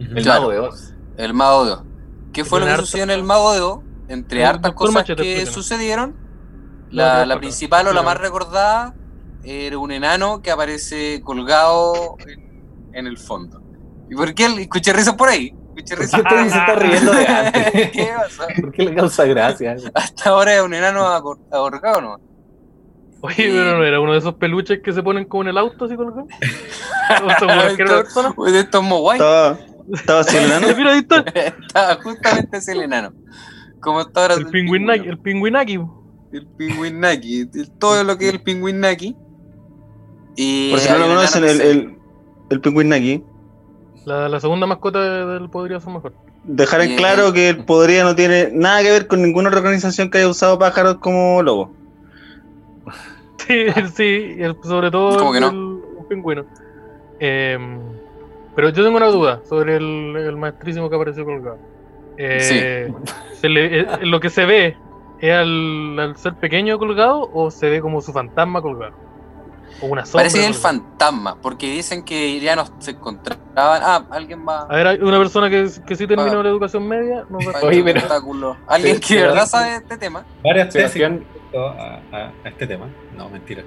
El Claro. mago de Oz. El Mago de Oz. ¿Qué fue lo que harta- sucedió en el Mago de Oz? Entre hartas cosas Machete, que explícanos. sucedieron, la, la principal o la más recordada era un enano que aparece colgado en, en el fondo. ¿Y por qué? Escuché risas por ahí. Escuché ¿Por risas qué usted se está riendo de antes? ¿Qué pasa? ¿Por qué le causa gracia? Hasta ahora es un enano ahorcado, ¿no? Oye, pero no era uno de esos peluches que se ponen como en el auto así colgado. ¿O seguro que era una persona? Uy, de estos Mogwai. Estaba, estaba así el enano. Mira. Estaba justamente ese el enano. Como está ahora El pingüinaki, el pingüinaki. El pingüinaki. Todo lo que es el pingüinaki. Y Por si no lo conocen, el, el, el pingüín aquí. La, la segunda mascota de- del podría ser mejor. Dejar en claro que el podría no tiene nada que ver con ninguna organización que haya usado pájaros como logo. Sí, sí, sobre todo ¿Cómo que no? el, pingüino. Em, pero yo tengo una duda sobre el, el maestrísimo que apareció colgado. Eh, se le- eh, lo que se ve es al, al ser pequeño colgado o se ve como su fantasma colgado. O una sombra. Parece que es el fantasma, porque dicen que ya no se encontraban. Ah, alguien va. A ver, hay una persona que, que sí terminó Ah. la educación media. a- Oye, pero- espectáculo. Alguien Sí, que de verdad sabe de este tema. Varias tesis a, a- a este tema. No, mentira.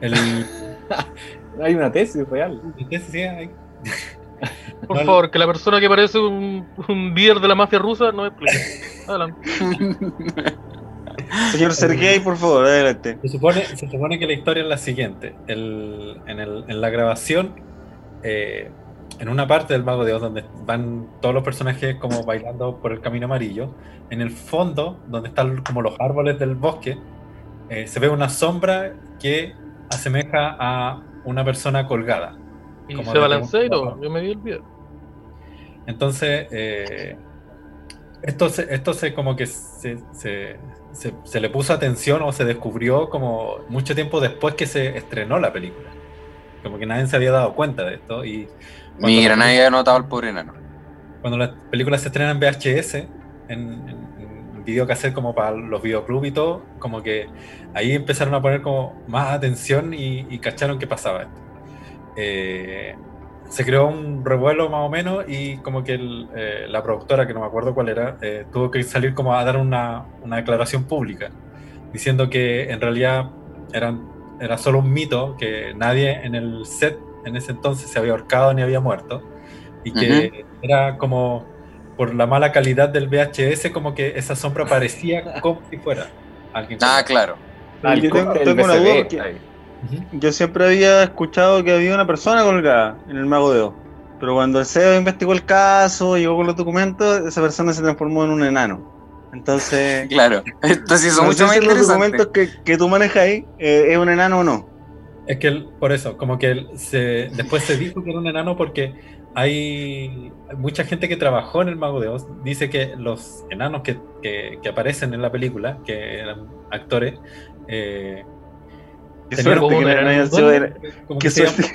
El, hay una tesis real. la tesis, sí, hay- Por No, favor, que la persona que parece un, un líder de la mafia rusa no explique. Adelante. Señor Sergey, por favor, adelante. Se supone, se supone que la historia es la siguiente. El- en, el- en la grabación, eh, en una parte del Mago de Oz, donde van todos los personajes como bailando por el camino amarillo, en el fondo, donde están como los árboles del bosque, eh, se ve una sombra que asemeja a una persona colgada. Y Como se balancea y todo. Yo me vi el video. Entonces, eh, esto, se, esto se como que se, se- se- se le puso atención o se descubrió como mucho tiempo después que se estrenó la película. Como que nadie se había dado cuenta de esto. Y Mira, nadie había notado al pobre enano. Cuando las películas se estrenan en VHS, en, en- en videocassette como para los videoclubs y todo, como que ahí empezaron a poner como más atención y, y cacharon que pasaba esto. Eh, se creó un revuelo más o menos y como que el, eh, la productora, que no me acuerdo cuál era, eh, tuvo que salir como a dar una, una, declaración pública, diciendo que en realidad eran, era solo un mito, que nadie en el set en ese entonces se había ahorcado ni había muerto, y que uh -huh. era como por la mala calidad del VHS, como que esa sombra parecía como si fuera alguien. Ah, claro. Ah, yo tengo, tengo una duda yo siempre había escuchado que había una persona colgada en el Mago de Oz, pero cuando el CEO investigó el caso, llegó con los documentos, esa persona se transformó en un enano. Entonces, claro, entonces son no mucho más si los documentos que, que tú manejas ahí eh, es un enano o no. Es que él, por eso, como que él se, después se dijo que era un enano porque hay mucha gente que trabajó en el Mago de Oz. Dice que los enanos que, que, que aparecen en la película, que eran actores, eh, Qué suerte que no qué suerte.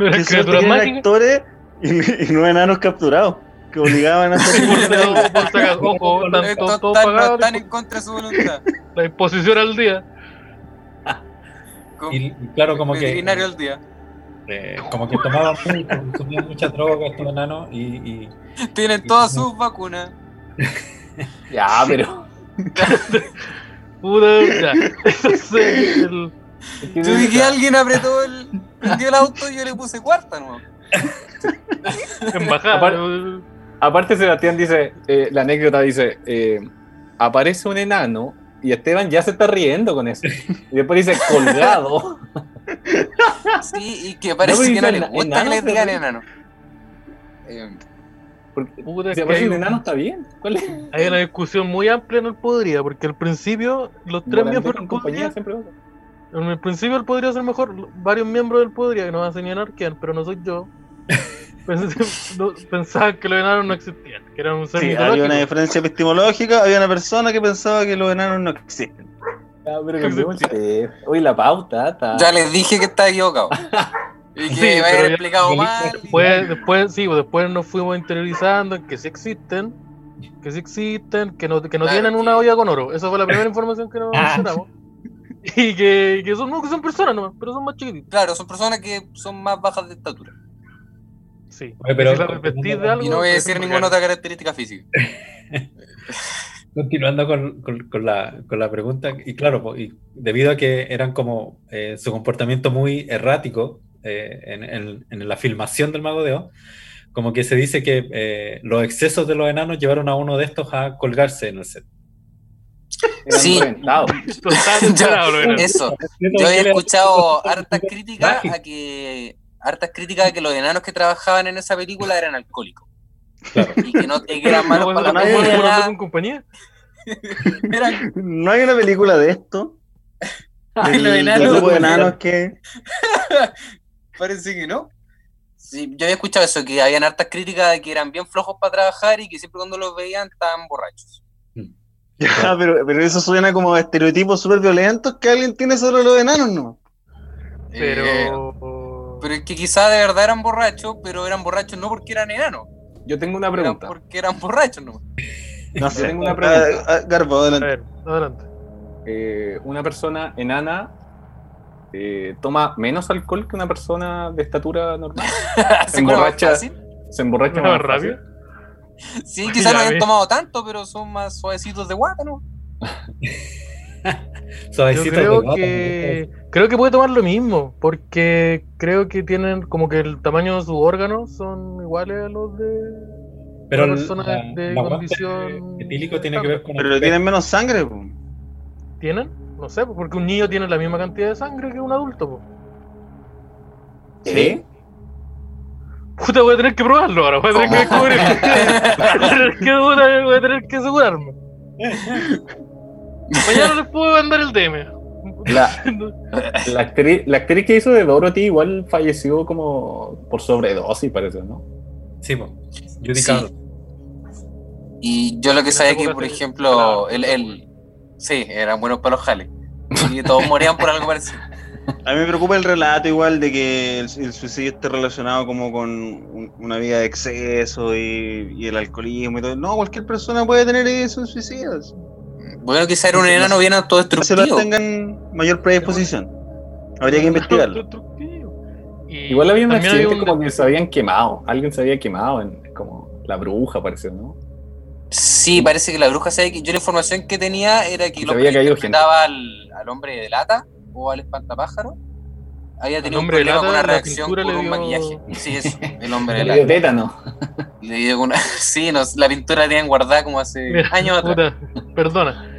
qué es suerte que eran actores y, y no enanos capturados, que obligaban a hacer Ojo, están en contra de su voluntad. La imposición al día. Y, y claro, como que, al día. eh, como que tomaban mucho, consumían mucha droga estos enanos y, y Tienen todas sus vacunas. Ya, pero. Puta, ya. Entonces, el- Yo vi que alguien apretó el. prendió el auto y yo le puse cuarta, ¿no? embajada. Aparte- Aparte, Sebastián dice: eh, la anécdota dice, eh, aparece un enano y Esteban ya se está riendo con eso. Y después dice, colgado. Sí, y que parece No, que no le gusta que le enano. Eh, Porque Puta, si que aparece un enano, está bien. ¿Cuál es? hay una discusión muy amplia en el Podría, porque al principio los tres miembros del compañía siempre va. En el principio él podría ser mejor, varios miembros del Podría, que no van a señalar quién, pero no soy yo, pensaban que los enanos no existían, que eran un ser Sí, había una diferencia epistemológica, había una persona que pensaba que los enanos no existen. Ya, pero tema. Oye, la pauta. Está... ya les dije que estaba equivocado. Y que Sí, me habían ya- explicado mal. Después, después, sí, pues después nos fuimos interiorizando en que sí existen, que sí existen, que no, que no Claro, tienen que- una olla con oro. Esa fue la primera información que nos Ah. mencionamos. Y que, que son, no, que son personas nomás, pero son más chiquititos. Claro, son personas que son más bajas de estatura. Sí. Oye, pero- si la repetís de algo, Y no voy a es decir un ninguna otra característica física. Continuando con, con- con la, con la pregunta, y claro, y debido a que eran como eh, su comportamiento muy errático eh, en, en- en la filmación del Mago de Oz, como que se dice que eh, los excesos de los enanos llevaron a uno de estos a colgarse en el set. Sí. eran. Eso. Yo había escuchado hartas críticas a que hartas críticas a que los enanos que trabajaban en esa película eran alcohólicos. Claro. Y que no que eran malos No, para la película. con compañía. ¿No hay una película de esto? Ay, los Del- enanos. del grupo de enanos que... Parece que no. Sí, yo había escuchado eso, que habían hartas críticas de que eran bien flojos para trabajar y que siempre cuando los veían estaban borrachos. Ya, pero, pero eso suena como a estereotipos súper violentos que alguien tiene sobre los enanos, ¿no? Eh, Pero. pero es que quizá de verdad eran borrachos, pero eran borrachos no porque eran enanos, Yo tengo una eran pregunta. porque eran borrachos, ¿no? No sé. tengo una pregunta. Ah, ah, Garbo, A adelante. ver, adelante. Eh, una persona enana eh, toma menos alcohol que una persona de estatura normal. Como Emborracha. fácil. Se emborracha ¿Más más rápido? rápido. Sí, quizás no ves. tomado tanto, pero son más suavecitos de guata, ¿no? Yo Suavecitos de creo guata, que creo que puede tomar lo mismo, porque creo que tienen como que el tamaño de sus órganos son iguales a los de Pero una el- persona la- de la condición etílico tiene que ver con Pero el tienen menos sangre, po. tienen, no sé, pues, porque un niño tiene la misma cantidad de sangre que un adulto. pues. ¿Sí? Puta, voy a tener que probarlo ahora, voy a tener que descubrir. voy, a tener que, puta, voy a tener que asegurarme. Mañana les puedo mandar el DM. La, la, actriz, la actriz que hizo de Dorothy igual falleció como por sobredosis, parece, ¿no? Sí. Judy Sí. Y yo lo que sabía esa que, por ejemplo, el, el- Sí, eran buenos para los jales. Y todos morían por algo parecido. A mí me preocupa el relato igual de que el, el suicidio esté relacionado como con un- una vida de exceso y, y el alcoholismo y todo. No, cualquier persona puede tener eso en suicidios. Bueno, quizá era un enano bien se autodestructivo. los tengan mayor predisposición. Habría que investigarlo. Y Igual había un accidente un- como que se habían quemado. Alguien se había quemado, en, como la bruja, pareció, ¿no? Sí, parece que la bruja sabe que yo la información que tenía era que Se el había hombre caído interpretaba al, al hombre de lata o al espantapájaro había tenido un de problema con una la reacción con le un dio- maquillaje. Sí, eso, el hombre de Le dio lata. tétano. Le dio una... Sí, no, la pintura la tenían guardada como hace Mira, años atrás. puta, perdona.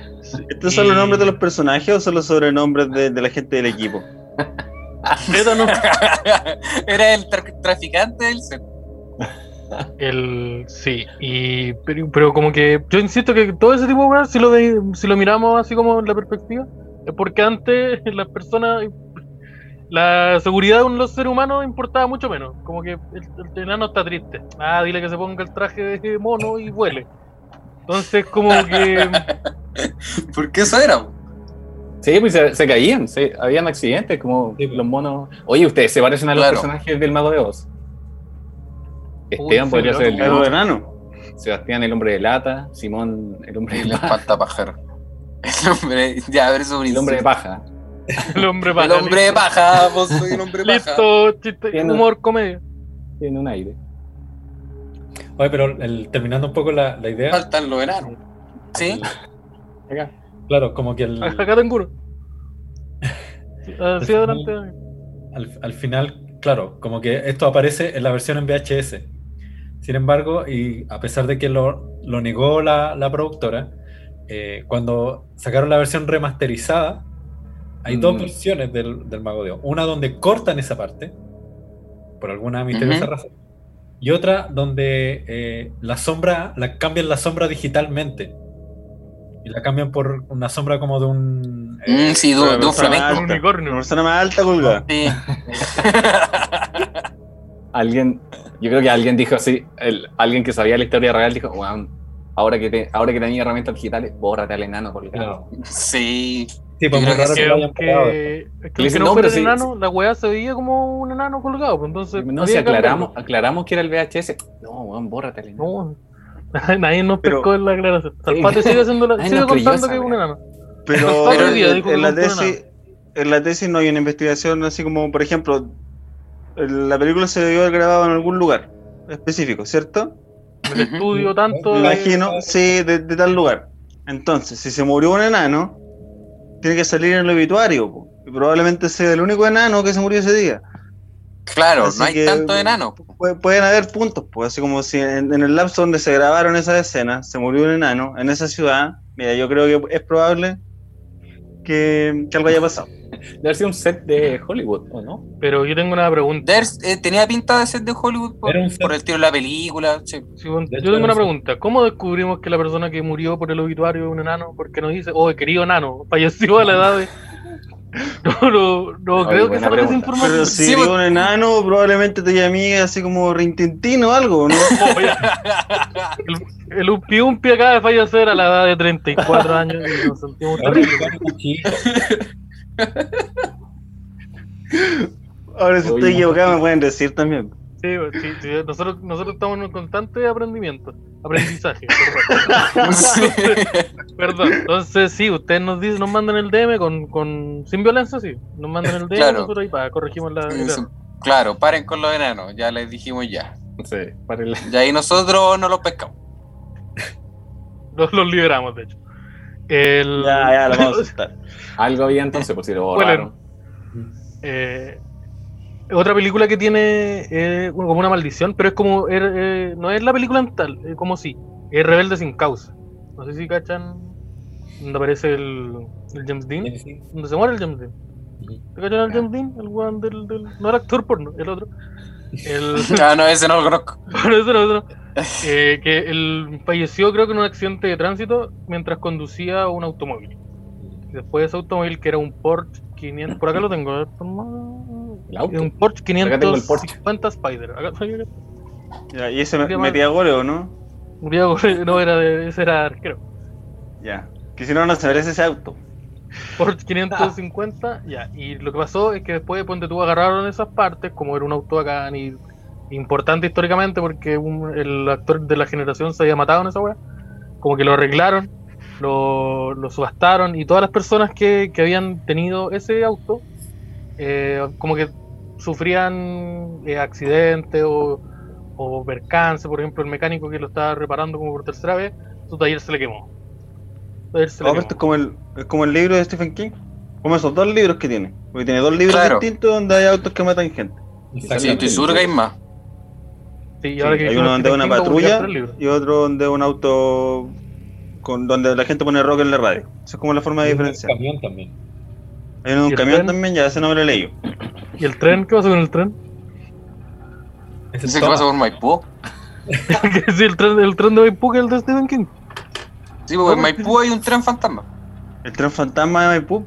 ¿Estos son los nombres de los personajes o son los sobrenombres de, de la gente del equipo? Tétano, Era el tra- traficante del set. el sí, y pero, pero como que yo insisto que todo ese tipo de cosas, si lo ve- si lo miramos así como en la perspectiva, porque antes las personas la seguridad de un los seres humanos importaba mucho menos. Como que el, el enano está triste. Ah, dile que se ponga el traje de mono y vuele. Entonces, como que Porque eso era. Sí, pues se, se caían, se- habían accidentes como Sí, pues. los monos. Oye, ustedes se parecen a los Claro. personajes del Mago de Oz. Esteban podría ser el león, enano. Sebastián el hombre de lata, Simón el hombre de El espantapájaro. El hombre. Ya, a ver eso El hombre de paja. el hombre El paja, hombre de listo. paja, vos soy el hombre de paja. Listo, chiste, Tiene- humor, comedia. Tiene un aire. Oye, pero el- terminando un poco la, la idea, Faltan los enanos. ¿Sí? Acá. claro, como que el, Acá tengo uno. Así adelante. al, al final, claro, como que esto aparece en la versión en VHS. Sin embargo, y a pesar de que lo, lo negó la, la productora, eh, cuando sacaron la versión remasterizada, hay dos Mm. versiones del, del Mago de Oz. Una donde cortan esa parte, por alguna misteriosa razón, y otra donde eh, la sombra, la cambian la sombra digitalmente. Y la cambian por una sombra como de un... eh, Mm, sí, de, un- de un Pero flamenco. alta, Un unicornio. Una persona más alta colgada. Sí. Alguien, yo creo que alguien dijo así, el- alguien que sabía la historia real dijo, "Weón, ahora que te, ahora que tenía herramientas digitales, bórrate al enano colgado. claro. Sí. Sí, pues creo que que Que que dicen, no no, fuera el sí, enano, la weá se veía como un enano colgado. pues, Entonces, No, si que cambiarlo. aclaramos, aclaramos que era el VHS. No, weón, bórrate al enano. No, nadie nos Pero- pescó en la aclaración. Salpate sigue, haciendo la, sigue contando que es un enano. Pero Pero en, día en la que tesis, en la tesis no hay una investigación así como, por ejemplo, el- la película se debió haber grabado en algún lugar específico, ¿cierto? El estudio tanto. Me de- imagino, sí, de, de tal lugar. Entonces, si se murió un enano, tiene que salir en el obituario, po. y probablemente sea el único enano que se murió ese día. Claro, Así no hay que- tanto enano. Pu- pueden haber puntos, pues así como si en, en el lapso donde se grabaron esas escenas se murió un enano en esa ciudad, mira, yo creo que es probable que, que algo haya pasado. Debe haber sido un set de Hollywood, ¿o no? Pero yo tengo una pregunta. Ders, eh, tenía pinta de ser de Hollywood por, Era un set. por el tiro de la película. sí. Sí, bueno, De yo hecho, tengo una no pregunta. ¿Cómo descubrimos que la persona que murió por el obituario es un enano? Porque nos dice, oh, querido enano, falleció a la edad de. No, no, no Oye, creo que esa pregunta. información. Pero si Sí, era pues- un enano, probablemente te llamé así como Rintintino o algo, ¿no? El, el Umpi Umpi acaba de fallecer a la edad de 34 años y nos sentimos Ahora si Oye, estoy no. equivocado me pueden decir también. Sí, sí, sí, nosotros, nosotros estamos en un constante aprendimiento, aprendizaje. perdón. Sí. Perdón. Entonces, sí, ustedes nos dicen, nos mandan el DM con, con sin violencia, sí. Nos mandan el DM Claro. nosotros ahí para corregimos la. Eso. Claro, paren con los enanos, ya les dijimos ya. Sí, para el- Y ahí nosotros no los pescamos. Los, los liberamos, de hecho. El, Ya, ya, lo vamos a soltar. Algo había entonces, pues si lo borraron. Eh, otra película que tiene eh, como una maldición, pero es como. er- eh, no es la película en tal, eh, como si. Es Rebelde sin causa. No sé si cachan. Donde aparece el, el James Dean. Sí. Donde se muere el James Dean. ¿Te cachan al James Dean? El weón del, del. No el actor porno, el otro. El. Ah, no, ese no lo conozco. Bueno, eso no, eso no. Eh, que él falleció, creo que en un accidente de tránsito mientras conducía un automóvil. Después de ese automóvil, que era un Porsche 500, por acá lo tengo, toma. El un Porsche Acá tengo el Porsche. 550 Spider. Acá, acá, Ya, ¿Y ese metía goles o no? Diego, no era de, ese era arquero. Ya. Que si no, no se merece ese auto. Porsche 550, ya. Y lo que pasó es que después, ponte tú, agarraron esas partes, como era un auto bacán y importante históricamente porque un- el actor de la generación se había matado en esa weá. Como que lo arreglaron lo, lo subastaron y todas las personas que, que habían tenido ese auto, eh, como que sufrían eh, accidentes o, o percance, por ejemplo, el mecánico que lo estaba reparando como por tercera vez, su taller se le quemó. Su taller se le Oh, pero esto es como el, es como el libro de Stephen King. Como esos dos libros que tiene. Porque tiene dos libros Claro. distintos donde hay autos que matan gente. Sí, estoy seguro que hay más. Sí, y Sí, ahora que hay uno donde una patrulla el y otro donde un auto con donde la gente pone rock en la radio. Esa es como la forma de Hay un diferenciar. camión también. Hay uno de ¿Y un el camión tren? también, ya ese no me lo he leído. ¿Y el tren? ¿Qué pasó con el tren? Ese es que pasa por Maipú. sí, el tren, el tren de Maipú que es el de Stephen King. Sí, porque en Maipú hay un tren fantasma. El tren fantasma de Maipú.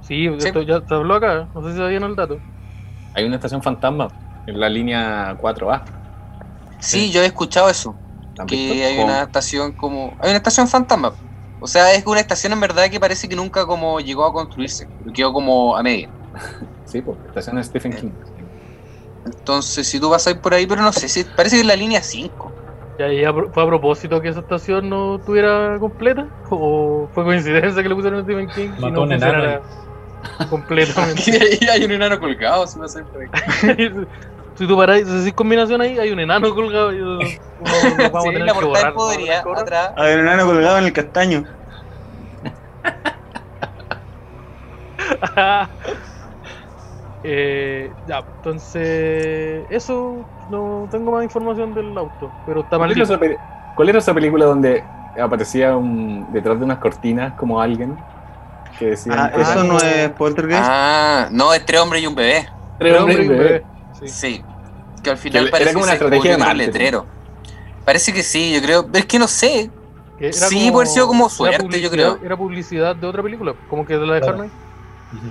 Sí. esto ya se habló acá, no sé si sabían el dato. Hay una estación fantasma en la línea 4A. Sí, yo he escuchado eso. ¿Han Que hay una estación como. Hay una estación fantasma. O sea, es una estación en verdad que parece que nunca como llegó a construirse. Quedó como a media. Sí, pues, estación de Stephen King. Entonces, si tú vas a ir por ahí, pero no sé, si parece que es la línea 5. Ya, y a pro- ¿Fue a propósito que esa estación no estuviera completa? ¿O fue coincidencia que le pusieron a Stephen King y Mató no un enano completamente? Aquí hay un enano colgado, si por ahí. Si tú paráis, si haces combinación ahí, hay un enano colgado y uno- uno- vamos Sí, a tener la que borrar. podría, atrás. Hay un enano colgado en el castaño. Eh, ya, entonces, eso, no tengo más información del auto, pero está ¿Cuál era, maldito. esa peli- cuál era esa película donde aparecía un, detrás de unas cortinas como alguien que decía Ah, eso no es Poltergeist. Ah, no, es tres hombres y un bebé. Tres hombres y un bebé. Sí. Sí. Que al final Que era parece como una estrategia de letrero. Parece que sí, yo creo. Pero es que no sé. Que era Sí, puede haber sido como era suerte, yo creo. Era publicidad de otra película, como que de la dejaron ahí. Ujú.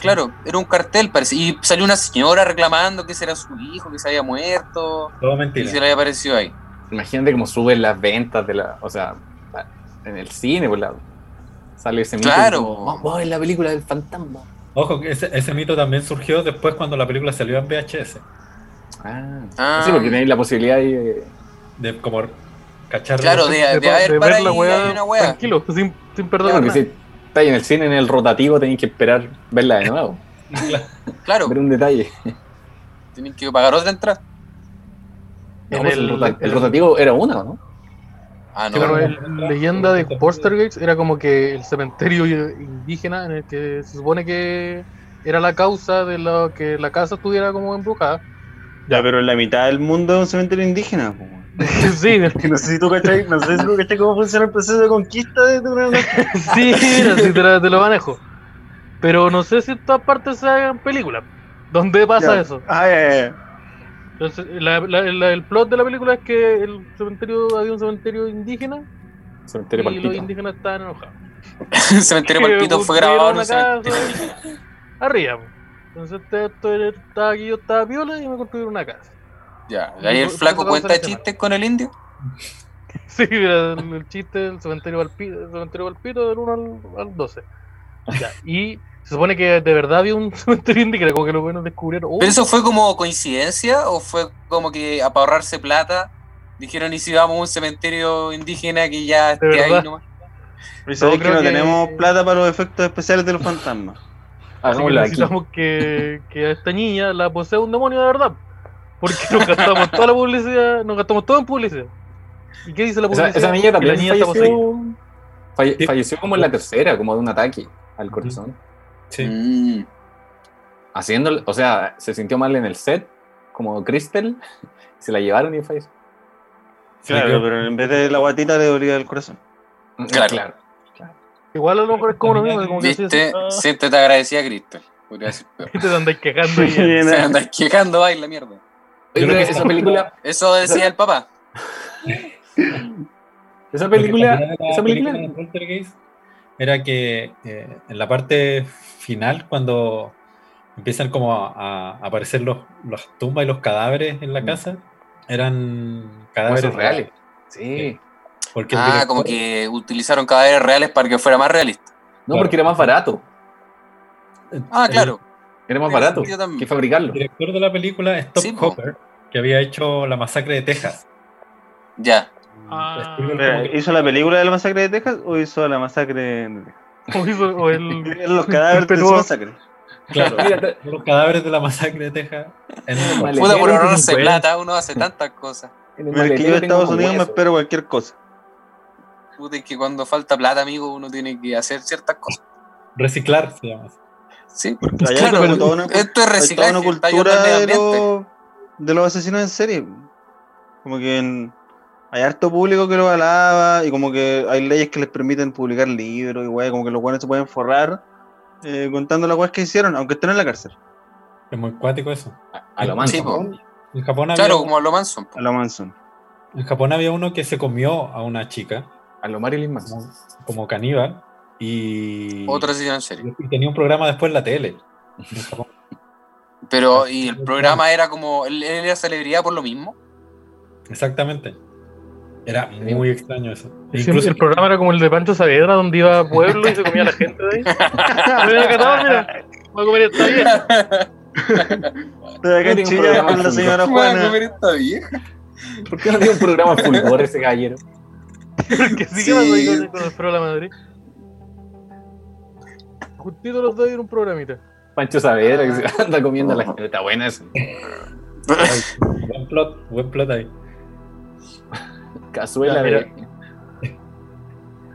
Claro, era un cartel, parece. Y salió una señora reclamando que ese era su hijo, que se había muerto. Todo Y mentira. se le había aparecido ahí. Imagínate cómo suben las ventas de la. O sea, en el cine, pues la, sale ese Claro. como, Vamos a ver la película del fantasma. Ojo, que ese, ese mito también surgió después cuando la película salió en VHS. Ah, Ah. sí, porque tenéis la posibilidad de. De como cachar. Claro, de, de, haber para ahí hay una weá. tranquilo, sin, sin perder Claro, que nada. si estáis en el cine en el rotativo tenéis que esperar verla de nuevo. Claro, ver un detalle. tienen que pagar otra entrada. No, pues el, el- rota- el el- rotativo era uno, ¿no? Ah, no. Claro, no. el- leyenda de Poltergeist era como que el cementerio indígena en el que se supone que era la causa de lo que la casa estuviera como embrujada. Ya, pero en la mitad del mundo es un cementerio indígena. sí, Que No sé si tú cachai, no sé si tú cachai cómo funciona el proceso de conquista de una sí, mira, sí, te, la- te lo manejo. Pero no sé si en todas partes se hagan películas. ¿Dónde pasa Ya. eso? Ah, ya, ya. Entonces, la- la- la- el plot de la película es que el cementerio había un cementerio indígena Cementerio y los indígenas estaban enojados. el cementerio Palpito fue grabado en cementerio. casa Arriba. po. Entonces este- estaba aquí, yo estaba piola y me construyeron una casa. Ya, ahí el flaco cuenta chistes con el indio. Sí, mira, el, el chiste del cementerio Palpito, el cementerio Palpito del 1 al, al 12. Ya, y se supone que de verdad había un cementerio indígena, como que los buenos descubrieron. oh, ¿Pero eso fue como coincidencia o fue como que a para ahorrarse plata dijeron y si vamos a un cementerio indígena que ya esté ahí nomás? Pero sabéis que no que- tenemos plata para los efectos especiales de los fantasmas. así que necesitamos que, que a esta niña la posea un demonio de verdad. Porque nos gastamos toda la publicidad, nos gastamos todo en publicidad. ¿Y qué dice la Esa, publicidad? esa niña también la niña está poseída. falleció, falle- Sí. falleció como en la tercera, como de un ataque al corazón. Sí. Mm. Haciendo, o sea, se sintió mal en el set, como Crystal, se la llevaron y falleció. Claro, creo- pero en vez de la guatita le dolía el corazón. Claro. Igual a lo mejor es como lo mismo, como que ¿Viste? ah, agradecida, Cristo. Podría decir peor. y te andáis quejando y Se andáis quejando, ay, la mierda. Oye, Yo creo que esa película, Eso decía el papá. esa que película, esa película, era que eh, en la parte final, cuando empiezan como a, a aparecer los, las tumbas y los cadáveres en la Mm. casa, eran cadáveres reales. Sí. Porque Ah, director- como que utilizaron cadáveres reales para que fuera más realista. No, Claro. porque era más barato. Ah, el- claro. Era más barato que fabricarlo. El director de la película es Top Sí, po. Hopper, que había hecho La Masacre de Texas. Ya. Ah, Espera, que- ¿Hizo la película de la masacre de Texas o hizo la masacre de o hizo- o el, Los cadáveres de Impetuoso. masacre. Claro, los cadáveres de la masacre de Texas. Puta, por ahorrarse pues. plata, uno hace tantas cosas. en el que yo de Estados un Unidos me espero cualquier cosa. Puta, es que cuando falta plata, amigo, uno tiene que hacer ciertas cosas. Reciclar se llama. así. Sí, Allá claro, como toda una, esto es hay toda reciclaje, una cultura de, los, de los asesinos en serie. Como que en- hay harto público que lo alaba y como que hay leyes que les permiten publicar libros y wey, como que los buenos se pueden forrar eh, contando las weas que hicieron, aunque estén en la cárcel. Es muy cuático eso. A- A lo manso. Sí, po. En Japón había, Claro, como lo Manson. A la Manson. en Japón había uno que se comió a una chica A lo Marilyn Manson. como, como caníbal y, Otro asesino en serie. y tenía un programa después en la tele. en Japón. Pero, y el programa era como. Él era celebridad por lo mismo. Exactamente. Era muy extraño eso. E Sí, incluso el programa era como el de Pancho Saavedra, donde iba a pueblo y se comía a la gente de ahí. Mira, voy a comer esta vieja. Estoy acá en Chile programa con la full. señora Voy a Juana. comer esta vieja. ¿Por qué no tiene un programa fulgor ese gallero? Que sí, Sí. que ahí con, el Pro la Madrid. Justito los dos en un programita. Pancho Saavedra que se anda comiendo a la gente. Está buena eso. Ay, buen plot, buen plot ahí. Cazuela de.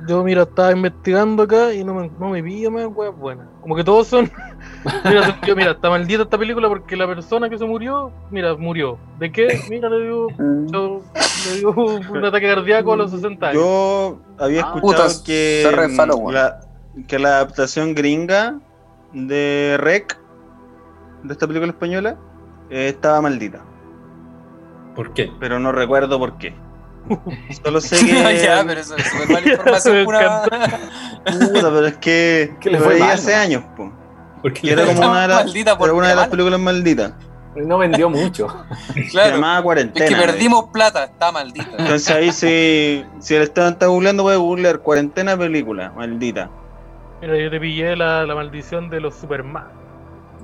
Yo, mira, estaba investigando acá y no me, no me pillo más weas buenas. Como que todos son. mira, yo, mira, está maldita esta película porque la persona que se murió, mira, murió. ¿De qué? Mira, le dio, yo- le dio un ataque cardíaco a los 60 años. Yo había Ah, escuchado que, se re falo, mm, la, que la adaptación gringa de Rec, de esta película española, eh, estaba maldita. ¿Por qué? Pero no recuerdo por qué. Solo sé que. ya, pero eso es súper mala información. Pura... Puta, pero es que. Que lo fue veía mal, hace ¿no? años, po. Porque Y era como una de las, Maldita por una de las películas malditas. No vendió mucho. Se Claro. llamaba Cuarentena. Es que perdimos plata, está maldita. Entonces ahí si, si el Esteban está googleando, puede googlear cuarentena película, maldita. Mira, yo te pillé la, la maldición de los Superman.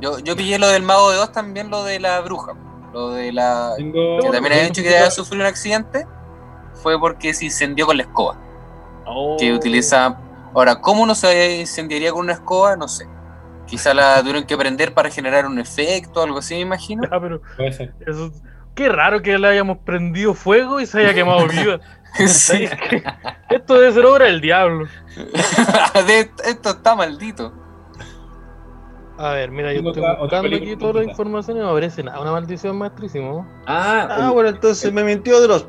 Yo, yo pillé lo del mago de Oz, también lo de la bruja. Lo de la. Tengo- Que también había dicho que había sufrido un accidente. Fue porque se incendió con la escoba. Oh. Que utiliza. Ahora, ¿cómo uno se incendiaría con una escoba? No sé. Quizá la tuvieron que prender para generar un efecto, algo así, me imagino. Ah, pero eso, qué raro que le hayamos prendido fuego y se haya quemado viva. Sí. Esto debe ser obra del diablo. De- esto está maldito. A ver, mira, yo Tengo estoy buscando aquí toda la información y no aparece nada. Una maldición maestrísimo. Ah, Ah, bueno, entonces me mintió Dross.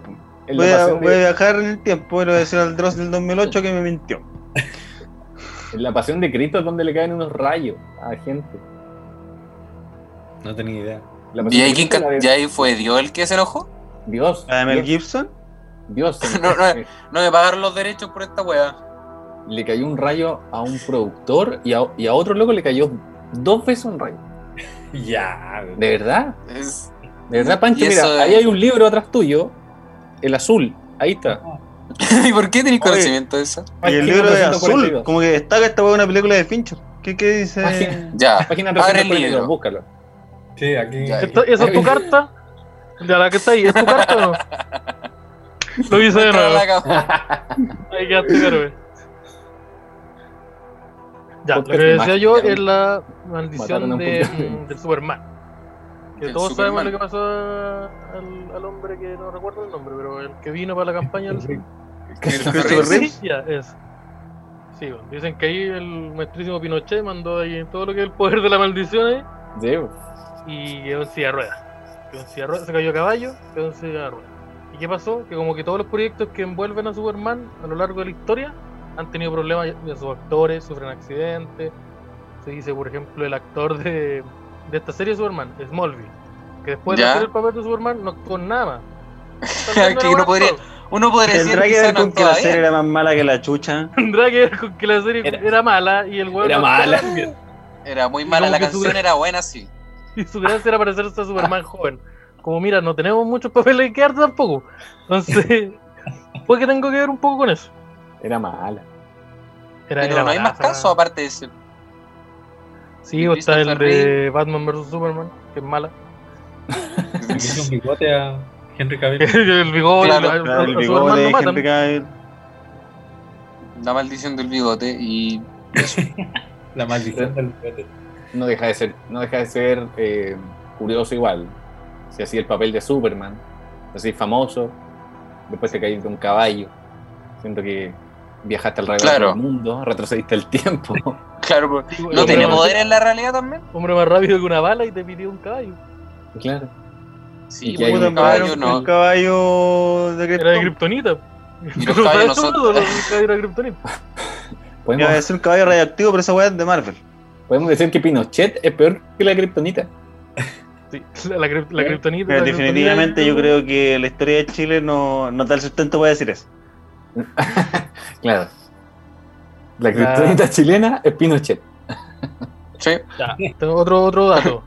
Voy la a, voy a de- viajar en el tiempo y le voy a decir al Dross del 2008 que me mintió. en la pasión de Cristo es donde le caen unos rayos a la gente. No tenía idea. La ¿Y ahí, de quién Cristo ca- la de- ¿Y ahí fue Dios el que se enojó? Dios. A Mel Dios, Gibson. Dios. No, no. No me pagaron los derechos por esta wea. Le cayó un rayo a un productor y a, y a otro loco le cayó dos veces un rayo. Ya. ¿De verdad? Es- De verdad, Pancho, mira, es- ahí hay un libro atrás tuyo, el azul, ahí está. ¿Y por qué tenéis Oye. conocimiento de eso? Y el libro de 342. azul, como que destaca esta una película de Fincher. ¿Qué, qué dice? Página- Ya. Página Abre el 342, libro. búscalo. Sí, aquí. Ya. ¿Esta- ¿Esa es tu carta? Ya la que está ahí, ¿es tu carta o no? Lo hice de nuevo. Ahí quedaste héroe. Ya, lo que de decía yo es la maldición de, del Superman. Que El todos Superman. sabemos lo que pasó al, al hombre que no recuerdo el nombre, pero el que vino para la campaña. Reeves. Sí, ya, es. Sí, bueno, dicen que ahí el maestrísimo Pinochet mandó ahí todo lo que es el poder de la maldición ahí Sí, y quedó en silla de ruedas. Quedó en silla de ruedas, se cayó a caballo, quedó en silla de ruedas. ¿Y qué pasó? Que como que todos los proyectos que envuelven a Superman a lo largo de la historia han tenido problemas de sus actores, sufren accidentes. Se dice, por ejemplo, el actor de, de esta serie de Superman, Smallville, que después Ya. de hacer el papel de Superman no actuó nada. más. Que uno podría-. Uno podría decir Tendrá que ver no con que la serie era más mala que la chucha. Tendrá que ver con que la serie Era- era, mala y el weón era no mala. bien. Era muy mala, la canción era buena, sí. Y su gracia era parecerse a Superman joven. Como mira, no tenemos muchos papeles que dar tampoco. Entonces, puede que tengo que ver un poco con eso. Era mala. Era, Pero era no hay más casos aparte de ese. Sí, o está el de Batman vs Superman, que es mala. Le hizo un bigote a. Henry Cavill. el bigote, Claro, el bigote de. Henry Cavill. La maldición del bigote y La maldición del bigote. No deja de ser, no deja de ser eh, curioso igual. Si hacía el papel de Superman, así famoso, después te caíste de un caballo. Siento que viajaste alrededor Claro. del mundo, retrocediste el tiempo. Claro, pues, Sí, ¿no más- poder en la realidad también? Hombre más rápido que una bala y te pidió un caballo. claro. Sí, Y pues, un un caballo un no. caballo de Era de Krypton. Kryptonita. Y los caballos no son- los caballos. Podemos, Iba a ser un caballo radioactivo, pero esa weá es de Marvel. podemos decir que Pinochet es peor que la Kryptonita. Sí, la, la, la definitivamente yo creo que la historia de Chile no, no da el sustento para decir eso. Claro. La Kryptonita chilena es Pinochet. Sí. Ya, tengo otro, otro dato.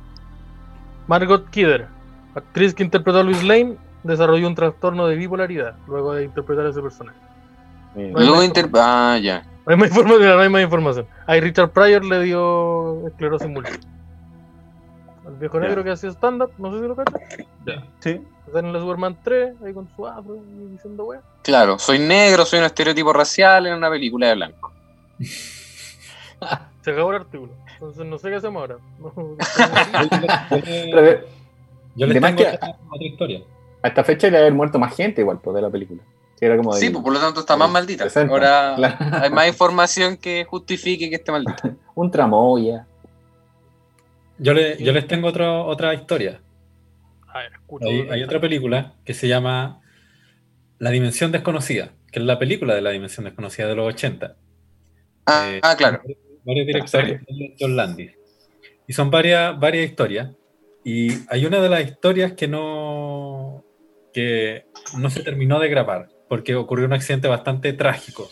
Margot Kidder, actriz que interpretó a Luis Lane, desarrolló un trastorno de bipolaridad luego de interpretar a ese personaje. Bueno. Luego inter... Ah, ya. No hay más información, no hay más información. Ahí Richard Pryor le dio esclerosis múltiple. Al viejo negro que hacía stand-up, no sé si lo cachas. Sí. Está en la Superman 3, ahí con su afro diciendo wea. Claro, soy negro, soy un estereotipo racial en una película de blanco. Se acabó el artículo. Entonces no sé qué hacemos ahora. Yo más tengo que- otra, otra historia. a esta fecha debe haber muerto más gente igual pues, de la película. Sí, era como Sí, del- pues por lo tanto está más maldita. 60. Ahora Claro. hay más información que justifique que esté maldita. Un tramoya. Yo, le- yo les tengo otro, otra historia. A ver, hay otra película que se llama La Dimensión Desconocida, que es la película de la Dimensión Desconocida de los 80. Ah, Eh, ah, claro. Varios directores, John Landis. Y son varias, varias historias. Y hay una de las historias que no, que no se terminó de grabar, porque ocurrió un accidente bastante trágico.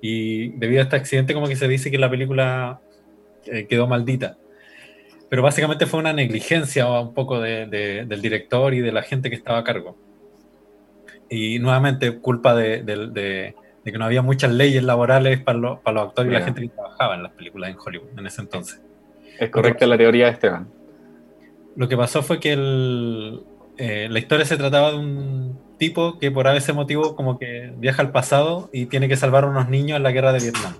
Y debido a este accidente, como que se dice que la película eh, quedó maldita. Pero básicamente fue una negligencia un poco de- de- del director y de la gente que estaba a cargo. Y nuevamente, culpa de, de- de- que no había muchas leyes laborales para, los- para los actores y la gente que trabajaba en las películas en Hollywood en ese entonces. Es correcta la teoría de Esteban. Lo que pasó fue que el, eh, la historia se trataba de un tipo que por ese motivo como que viaja al pasado y tiene que salvar a unos niños en la guerra de Vietnam.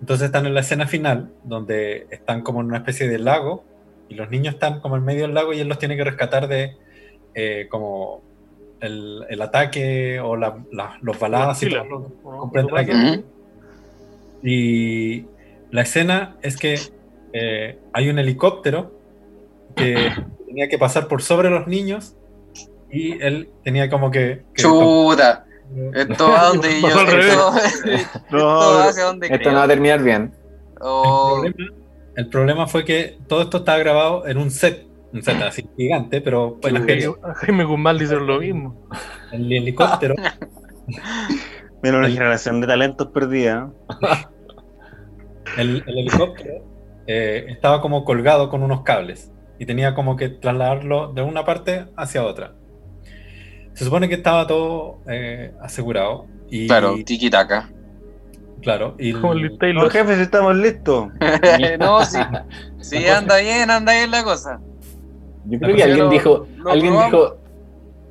Entonces están en la escena final, donde están como en una especie de lago y los niños están como en medio del lago y él los tiene que rescatar de eh, como el, el ataque o la- la- los balazos y ¿no? y la escena es que eh, hay un helicóptero que tenía que pasar por sobre los niños y él tenía como que... que Chuta. Esto va donde yo. Esto, esto No, va hacia donde Esto no va a terminar bien. Oh, el, problema, el problema fue que todo esto estaba grabado en un set, un así gigante, pero A Jaime- Jaime Guzmán le hicieron lo mismo. el helicóptero, Mira, una El- generación de talentos perdida. el, el helicóptero eh, estaba como colgado con unos cables y tenía como que trasladarlo de una parte hacia otra. Se supone que estaba todo eh, asegurado y claro, tiki taka. claro, y el- Taylor. jefes, estamos listos. no, sí. Sí, anda bien, anda bien la cosa. Yo creo que alguien lo- dijo, lo alguien probamos. dijo,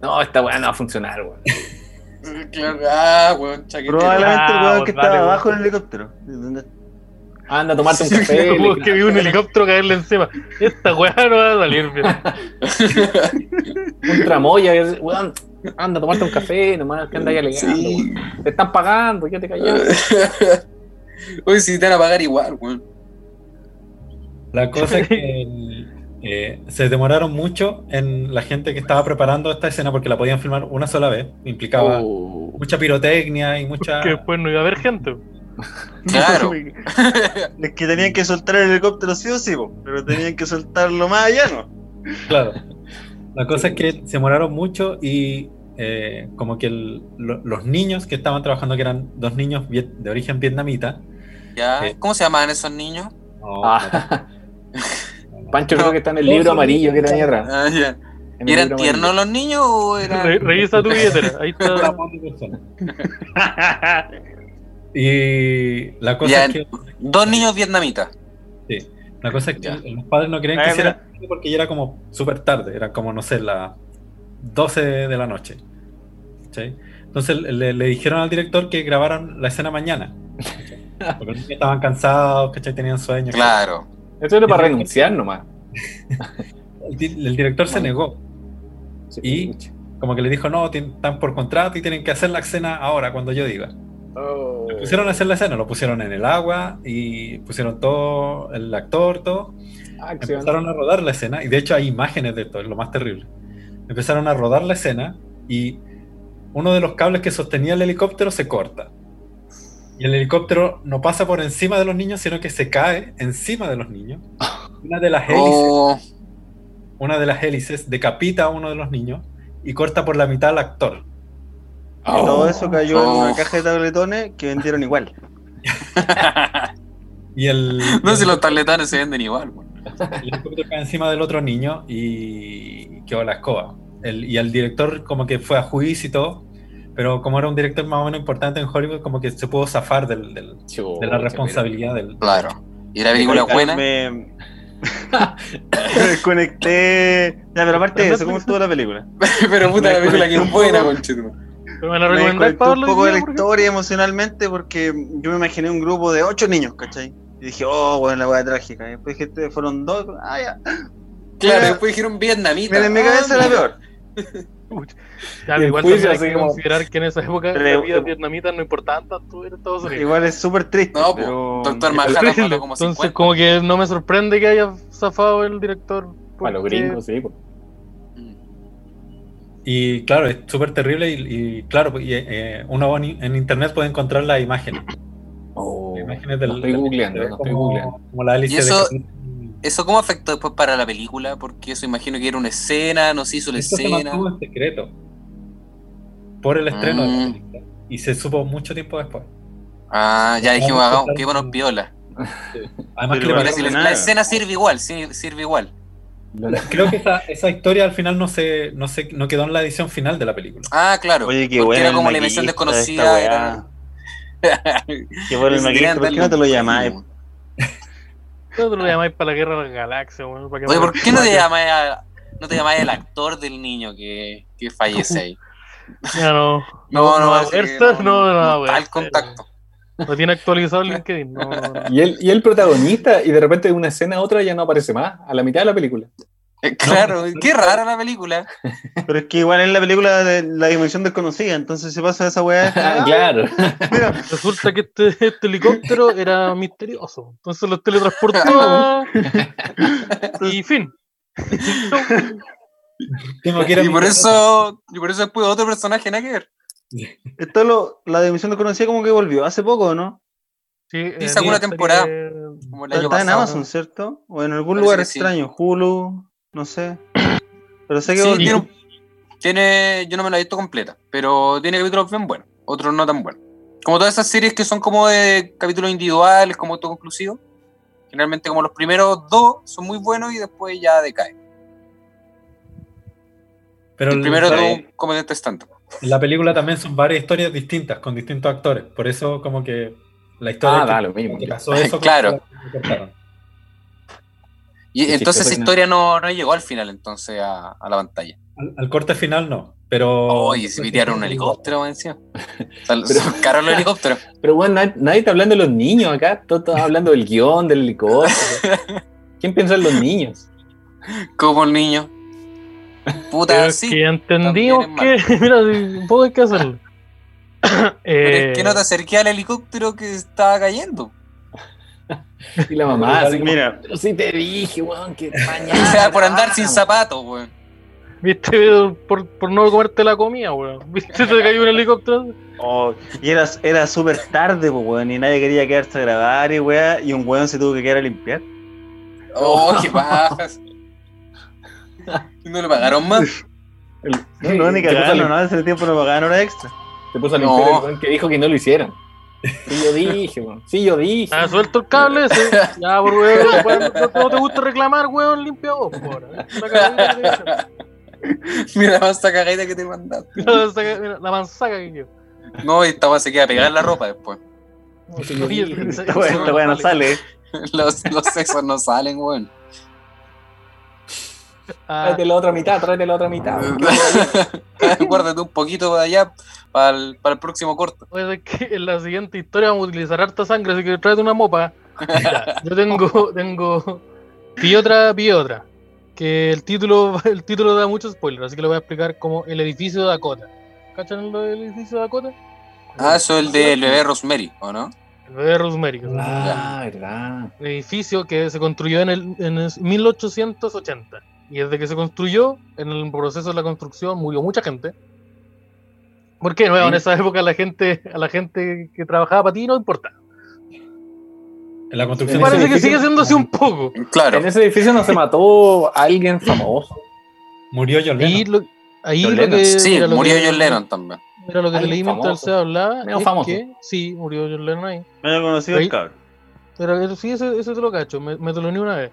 no, esta weá no va a funcionar, weón. Claro, ah, weón, chaquetero. Probablemente el Ah, weón pues que estaba abajo del helicóptero. ¿Dónde- Anda a tomarte un Sí, café. Que vi un helicóptero caerle encima. Esta weá no va a salir bien. un tramoya, weón, anda a tomarte un café, nomás que anda ahí alegando, Sí. weón. Te están pagando, ya te callas. Uy, si te van a pagar igual, weón. La cosa es que eh, se demoraron mucho en la gente que estaba preparando esta escena porque la podían filmar una sola vez. Implicaba Oh. mucha pirotecnia y mucha. Que después no iba a haber gente. Claro. Es que tenían que soltar el helicóptero sí o sí, pero tenían que soltarlo más allá, ¿no? Claro. La cosa es que se demoraron mucho y eh, como que el- lo- los niños que estaban trabajando, que eran dos niños viet- de origen vietnamita. ¿Ya? Eh. ¿Cómo se llamaban esos niños? no, Ah, no, Pancho creo que está en el libro amarillo que tenía atrás. Ah, ya. En ¿Y el eran tiernos los niños o Re- eran.? revisa tu billetera. Ahí está. Y la cosa Ya, es que Dos niños vietnamitas. Sí. La cosa es que Ya. los padres no querían que hiciera porque ya era como súper tarde, era como, no sé, la 12 de la noche. Entonces le, le dijeron al director que grabaran la escena mañana. Porque los niños estaban cansados, ¿cachai? Tenían sueño. Claro. Esto era para renunciar nomás. El, el director se negó. Sí, Y-. Como que le dijo, no, están por contrato y tienen que hacer la escena ahora, cuando yo diga. Oh. Pusieron a hacer la escena, lo pusieron en el agua y pusieron todo, el actor, todo. Acción. Empezaron a rodar la escena y de hecho hay imágenes de esto, es lo más terrible. Empezaron a rodar la escena y uno de los cables que sostenía el helicóptero se corta. Y el helicóptero no pasa por encima de los niños, sino que se cae encima de los niños. Una de las hélices, Oh, una de las hélices decapita a uno de los niños y corta por la mitad al actor. Y todo eso cayó en Oh. una caja de tabletones que vendieron igual. Y el, no sé si los tabletones se venden igual. el helicóptero cae encima del otro niño y quedó la escoba. El- y el director como que fue a juicio y todo, pero como era un director más o menos importante en Hollywood, como que se pudo zafar del- del- de la responsabilidad del... Claro. ¿Y la película es buena? Me, me desconecté. Ya, pero aparte de eso, ¿cómo estuvo la película? Pero puta, la película que es buena, conchetum. Pero me la un poco de la historia emocionalmente porque yo me imaginé un grupo de ocho niños, ¿cachai? Y dije, oh, bueno, la weá trágica. Y después dije, fueron dos. Ah, ya. Claro, después dijeron vietnamita. Mira, en mi Ah, cabeza era mira. peor. Igual juicio también hay así que como- considerar que en esa época las vidas vietnamitas no importaban tanto en Estados Unidos. Igual es súper triste. No, pero... Doctor Manhattan como Entonces, 50. como que no me sorprende que haya zafado el director. Para los gringos, sí. pues. Y claro, es súper terrible y, y claro, y, eh, uno en, internet puede encontrar las imágenes. Oh, Las imágenes del, estoy googleando, de lo estoy como, googleando. como la hélice Y eso- de ¿Eso cómo afectó después para la película? Porque eso imagino que era una escena, no se hizo la Esto se escena. mantuvo en secreto por el estreno de la Mm. película y se supo mucho tiempo después. Ah, ya dijimos, Vamos a hagamos, contar que buenos piola. Además que la, escena sirve igual, sirve igual. creo que esa, esa historia al final no se, no se no quedó en la edición final de la película. Ah, claro. Oye, qué porque buena era como la de desconocida. Era... Qué bueno el maquillista, ¿por qué no te lo llamáis? Premio. ¿Qué te lo llamáis para la guerra de las galaxias, Oye, ¿por qué no te llamáis? a- no te llamáis al actor del niño que, que fallece ahí? Ya no. No, no, no, no, no poder Al contacto. No tiene actualizado el LinkedIn. No, no, no. Y el, y el protagonista, y de repente de una escena a otra ya no aparece más, a la mitad de la película. Eh, Claro, qué rara la película. Pero es que igual en la película de la dimensión desconocida, entonces se pasa esa weá. Ah, claro. Mira, Resulta que este, este helicóptero era misterioso. Entonces los teletransportó y fin. Y por eso, y por eso después otro personaje ver. esto lo, la dimensión desconocida como que volvió hace poco, ¿no? Sí, eh, sacó una temporada. Como el año Está en. Amazon, ¿cierto? O en algún Parece lugar sí. extraño, Hulu, no sé. Pero sé que Sí, tiene, yo no me la he visto completa, pero tiene capítulos bien buenos, otros no tan buenos. Como todas esas series que son como de capítulos individuales, como autoconclusivos. Generalmente como los primeros dos son muy buenos y después ya decaen. Pero el primero es un comediante stand en la película también son varias historias distintas con distintos actores. Por eso como que la historia Ah, que, da lo mismo. que pasó eso Claro. como que Y entonces esa historia no, no llegó al final entonces a, a la pantalla. Al, al corte final no, pero Oye, se pitearon un helicóptero encima. O sea, caros los helicópteros. Pero bueno, nadie, nadie está hablando de los niños acá, todos están hablando del guion, del helicóptero. ¿Quién piensa en los niños? Como el niño. Pero Puta, es sí. que entendimos que, mira, poco hay que hacerlo. Pero Eh, es que no te acerqué al helicóptero que estaba cayendo. Y la mamá, así como, Mira, pero sí te dije, weón, que O mañana. sea, por andar sin vamos". zapatos, weón. Viste, por, por no comerte la comida, weón. Viste, te cayó un helicóptero. oh, y era, era súper tarde, pues, weón, y nadie quería quedarse a grabar y weá, y un weón se tuvo que quedar a limpiar. Oh, qué bajas. ¿No le pagaron más? El- No, no, ni se lim- ¿no? Ese tiempo no pagaban hora extra. Se puso a No. limpiar el weón que dijo que no lo hicieran. Sí, yo dije, weón. Sí, yo dije. Ah, suelto el cable ese. Ya, por weón, weón, no, no te gusta reclamar, weón, limpia vos, por hice. Mira la masa cagadita que te mandaste. Mira, La manzaca que yo. No, y esta weá se queda pegada en la ropa después. Sí, yo dije. Esta weá- no sale. Los, los sesos no salen, weón. Ah, Tráete la otra mitad, tráete la otra mitad. Guárdate un poquito de allá para el, para el próximo corto. Pues es que en la siguiente historia vamos a utilizar harta sangre, así que tráete una mopa. Yo tengo, tengo, vi otra, vi otra. Que el título, el título da mucho spoiler, así que lo voy a explicar como el edificio de Dakota. ¿Cachan lo del edificio de Dakota? Ah, eso es el del bebé Rosemary, ¿o no? El bebé Rosemary. Ah, verdad. Un edificio que se construyó en el, en el 1880. Y desde que se construyó, en el proceso de la construcción murió mucha gente. ¿Por qué? Nuevo, en esa época la gente, a la gente que trabajaba para ti no importa. En la construcción Parece que sigue siendo así un poco. Claro. En ese edificio no se mató alguien famoso. murió John Ahí Lennon. lo, ahí John lo Lennon. que. Sí, lo murió que- John Lennon también. Mira lo que te leí mientras se hablaba. Medio es famoso. que, sí, murió John Lennon ahí. Medio conocido Ahí- el cabrón. Pero eso- sí, eso, eso te lo cacho, me, me te lo uní una vez.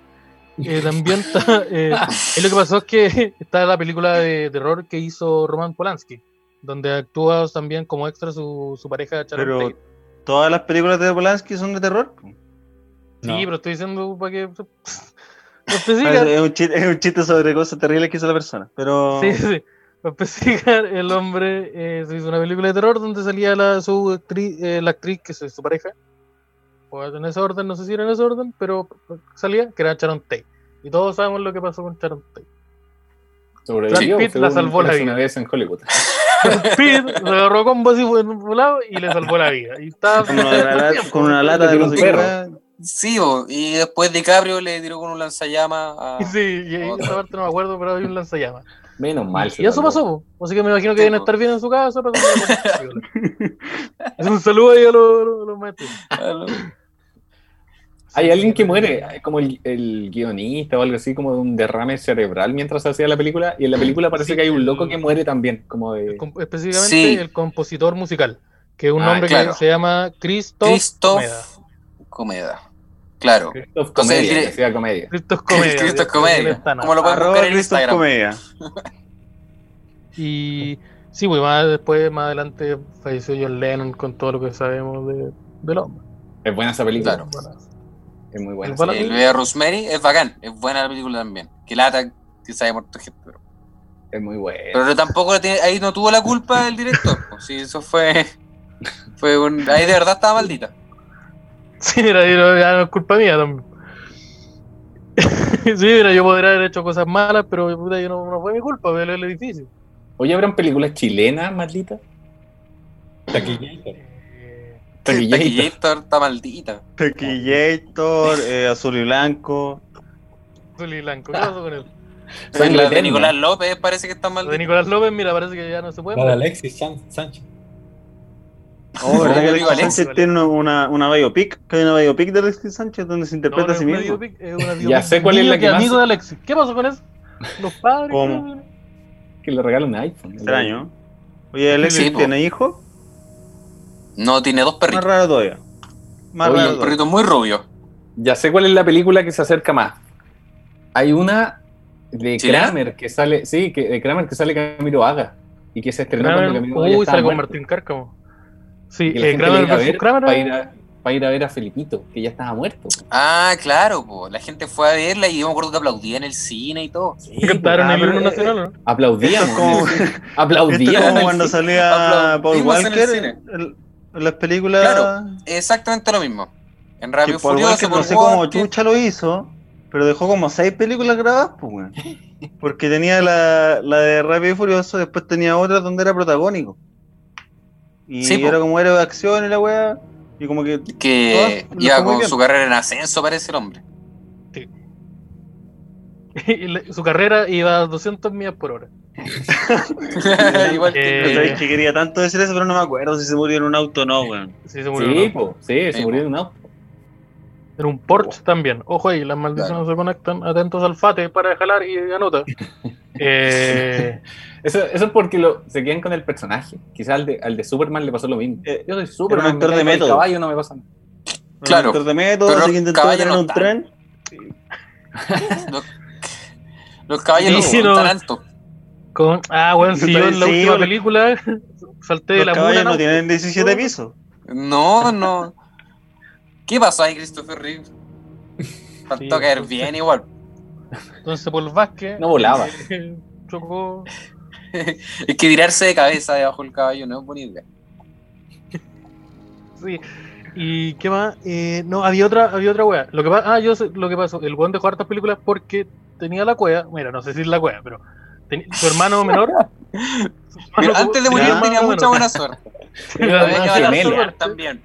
Eh, también está. eh, y lo que pasó es que está la película de terror que hizo Roman Polanski, donde actúa también como extra su, su pareja Sharon Pero Tate. todas las películas de Polanski son de terror. Sí, No. pero estoy diciendo para que. Especificar. Es un, chiste, es un chiste sobre cosas terribles que hizo la persona. Pero Sí, sí. Para especificar, el hombre eh, se hizo una película de terror donde salía la, su actriz, eh, la actriz, que es su pareja. O en ese orden, no sé si era en ese orden, pero salía, que era Sharon Tate. Y todos sabemos lo que pasó con Sharon Tate. Sobrevivió. Brad Pitt la salvó la vida. una vez en Hollywood. Pitt se agarró con así en un volado y le salvó la vida. Y estaba con una, lata- con una lata de un perro. Sí, bo, y después DiCaprio le tiró con un lanzallamas a... Sí, y ahí esa parte no me acuerdo, pero hay un lanzallamas. Menos mal. Y eso pasó, po. así que me imagino que Sí, deben estar bien en su casa. pero- Es un saludo ahí a los, los- los maestros. Hay alguien que muere, como el, el guionista o algo así, como de un derrame cerebral mientras hacía la película. Y en la película parece Sí, que hay un el- loco que muere también. Como de. Específicamente Sí. el compositor musical, que es un Ah, hombre claro. que se llama Christoph, Christoph Comeda. Comeda. Claro. Christoph Entonces, Comedia, que hacía comedia. Christoph Comedia. Christoph Comedia. ¿Cómo lo pueden buscar en Christoph Instagram? Comedia. Y sí, pues más después, más adelante, falleció John Lennon con todo lo que sabemos de, del hombre. Es buena esa película. Claro. Es muy buena. El bala- El bebé Rosemary es bacán, es buena la película también. Que lata que se haya muerto gente. Pero, Es muy buena. pero tampoco tiene- ahí no tuvo la culpa el director. sí, eso fue. fue un- ahí de verdad estaba maldita. Sí, ya no es culpa mía también. sí, mira, yo podría haber hecho cosas malas, pero puta, yo no, no fue mi culpa, ver el edificio. Oye, ¿habrán películas chilenas, maldita? Taquillator. Taquillator. Taquillator está maldita. Tequillator, eh, azul y blanco. Azul y blanco, ¿qué pasó con él? La de eterna. Nicolás López parece que está Lo de. Nicolás López, mira, parece que ya no se puede. La de. Alexis San- Sánchez. Oh, ¿verdad que Alexis Alexis. Sánchez tiene una, una biopic? Que hay una biopic de Alexis Sánchez donde se No, interpreta no a sí mismo. biopic, Ya sé cuál es la que más- amigo de Alexis. ¿Qué pasó con eso? Los padres. ¿Cómo? Que le regala un iPhone. Extraño. Oye, Alexis Sí, po. tiene hijo. No, tiene dos Más perritos. raro todavía. Más Oye, raro Un todavía. perrito muy rubio. Ya sé cuál es la película que se acerca más. Hay una de. Kramer que sale, sí, que, de Kramer que sale Camilo Haga y que se estrenó cuando Camilo Haga uy, sale con. Martín Cárcamo. Sí, eh, gente Kramer le iba a versus ver Kramer. para ir, a, para ir a ver a Felipito, que ya estaba muerto. Ah, claro, po. la gente fue a verla y yo me acuerdo que aplaudía en el cine y todo. Sí, Cantaron Ah, el himno eh, nacional, ¿no? Aplaudíamos. Como- el. Esto como el cuando salía Paul Aplaudimos en el Walker cine. en, en las películas. Claro. Exactamente lo mismo. En que Rápido y Paul Furioso, Walker no sé cómo chucha lo hizo, pero dejó como seis películas grabadas, pues, weón. Porque tenía la, la de Rápido y Furioso, después tenía otra donde era protagónico. Y Sí, po. era como héroe de acción y la weá. Y como que que iba con su carrera en ascenso, parece el hombre. Y le- Su carrera iba a 200 millas por hora. Igual No que. sabéis que quería tanto decir eso, pero no me acuerdo si se murió en un auto o no, weón. Sí, se murió. Sí, ¿no? po, sí, se Sí, murió po. en un auto. En un Porsche también. Ojo ahí, las maldiciones se conectan. Atentos al FATE para jalar y anota. Eh, Eso, eso es porque lo, se quedan con el personaje. Quizás al de, al de Superman le pasó lo mismo. Eh, Yo soy Superman, era un actor me de método. caballo, no me pasa nada. Claro, Un actor de método, pero así que los intentó caballos tener no un tren. Los, los caballos no son no. tan altos. Con, ah, bueno, si yo en la Sí, última película salté de la mula. no ¿no? tienen 17 pisos. No, no. ¿Qué pasó ahí, Christopher Reeve? Faltó Sí, caer entonces- bien igual. Entonces Paul Vázquez No volaba. eh, chocó. Es que tirarse de cabeza debajo del caballo no es buena idea. Sí. ¿Y qué más? Eh, no, había otra, había otra wea. Lo que ah, yo sé lo que pasó. El weón dejó hartas películas porque tenía la cueva. Mira, no sé si es la cueva, pero su hermano menor. su hermano- Mira, antes de morir tenía menor, mucha buena suerte. tenía también.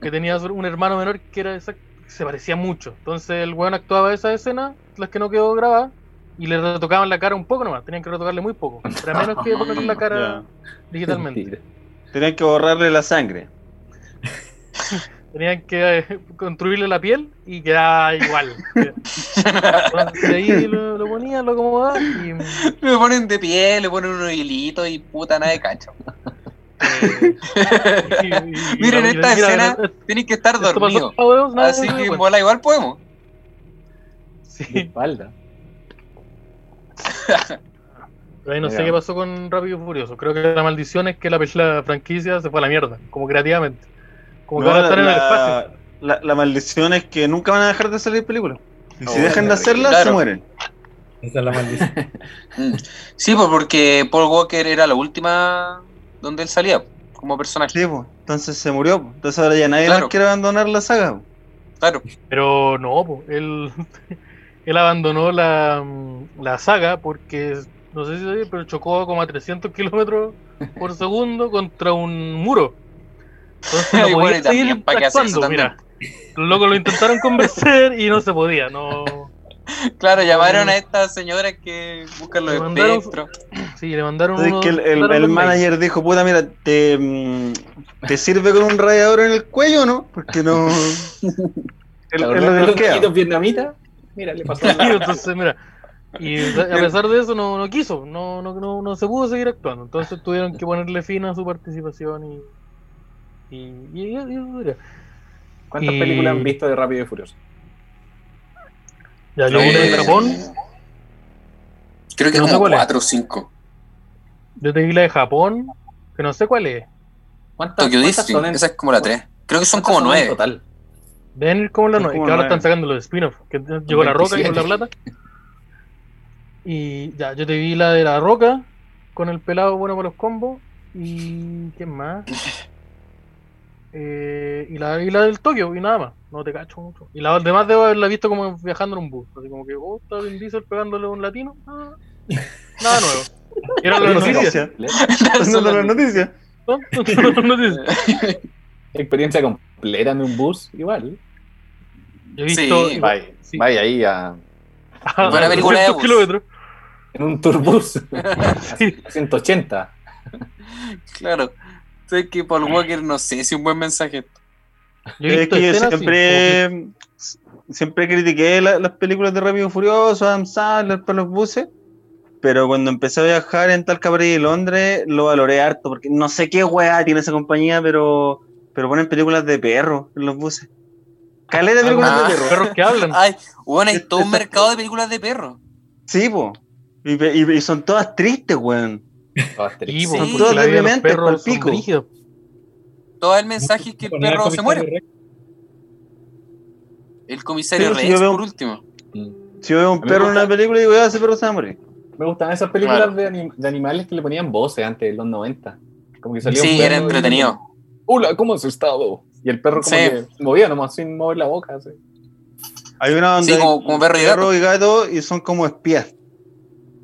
que tenía un hermano menor que era que se parecía mucho. Entonces el weón actuaba esa escena, las que no quedó grabada, y le retocaban la cara un poco nomás. Tenían que retocarle muy poco. Pero a menos que ponerle la cara digitalmente. Mentira. Tenían que borrarle la sangre. Tenían que eh, construirle la piel y quedaba igual. Entonces ahí lo, lo ponían, lo acomodaban y. Le ponen de pie, le ponen unos hilitos y puta nada de cacho. eh, y- y- y- Miren y- esta escena, tienen que estar dormidos. Así que bola igual podemos. De Sí, espalda. pero ahí no sé qué pasó con Rápido y Furioso. Creo que la maldición es que la, la franquicia se fue a la mierda, como creativamente. Como que No, van a estar en el la, espacio. la- la maldición es que nunca van a dejar de salir películas. Y si dejan de hacerlas, claro. se mueren. Esa es la maldición. Sí, pues porque Paul Walker era la última donde él salía como personaje. Sí, pues. Entonces se murió. pues. Entonces ahora ya nadie Claro. más quiere abandonar la saga. pues. Claro. Pero no, po, él, él abandonó la, mm, la saga porque, no sé si sabía, pero chocó como a 300 kilómetros por segundo contra un muro. Entonces no Y podía también, seguir ¿para qué hacer eso actuando, mira. Los locos lo intentaron convencer y no se podía, no... Claro, llamaron a estas señoras que buscan los mandaron- espectros. Sí, le mandaron Entonces uno- que el, el- el manager dijo, puta, mira, te, mm, ¿te sirve con un radiador en el cuello o no? Porque no... Es ¿Te es lo acordás que de nos los taquitos vietnamitas? Mira, le pasó Sí, la- entonces, mira. Y a pesar de eso, no, no quiso, no, no, no, no se pudo seguir actuando. Entonces tuvieron que ponerle fin a su participación y. Y, y, y- y eso sería. ¿Cuántas Y- películas han visto de Rápido y Furioso? Ya, yo de Eh, Japón, Creo que No como. 4 o 5. yo te vi la de Japón, que no sé cuál es. ¿Cuántas, Tokyo cuántas son en- esa es como la 3. Creo que son como en 9. total? Ir como la Son 9, como que ahora nueve. están sacando los spin-offs. Que llegó la roca y con la 27. plata. Y ya, yo te vi la de la roca, con el pelado bueno para los combos. Y. ¿Qué más? Eh, y, la, y la del Tokio, y nada más. No te cacho mucho. Y la demás debo haberla visto como viajando en un bus. Así como que, oh, está Vin Diesel pegándole a un latino. Ah, nada nuevo. Era la noticia. No, no, no, noticia. ¿no? Las noticias. Experiencia completa en un bus, igual. Yo he visto. Sí, Vaya, Sí. vaya ahí a, a Buena película de 200 bus. kilómetros. en un turbus. Sí. 180. Claro. Sé que Paul Walker no sé si es un buen mensaje. Yo he Es que yo siempre, siempre critiqué la- las películas de Rápido y Furioso, Adam Sandler para los buses, pero cuando empecé a viajar en Talca, París y Londres, lo valoré harto, porque no sé qué weá tiene esa compañía, pero, pero ponen películas de perros en los buses. Caleta de películas Ah. de perros que hablan. Ay, bueno, hay todo un Esta- mercado de películas de perros. Sí, po. Y- y son todas tristes, weón. Todas Sí, Sí. Todos deprimentes, brígidos. Todo el mensaje es que el perro se muere. Rex. El comisario Sí, Rex, yo veo- por último. Si yo veo un perro en una película, digo, ya, ese perro se va a morir. Me gustaban esas películas Claro. de, anim- de animales que le ponían voces antes de los 90. Como que salía un Sí, perro era y- entretenido. Hola, ¿cómo has estado? Y el perro como Sí. que se movía nomás sin mover la boca. así. Hay una donde Sí, como- perro y gato. y gato y son como espías.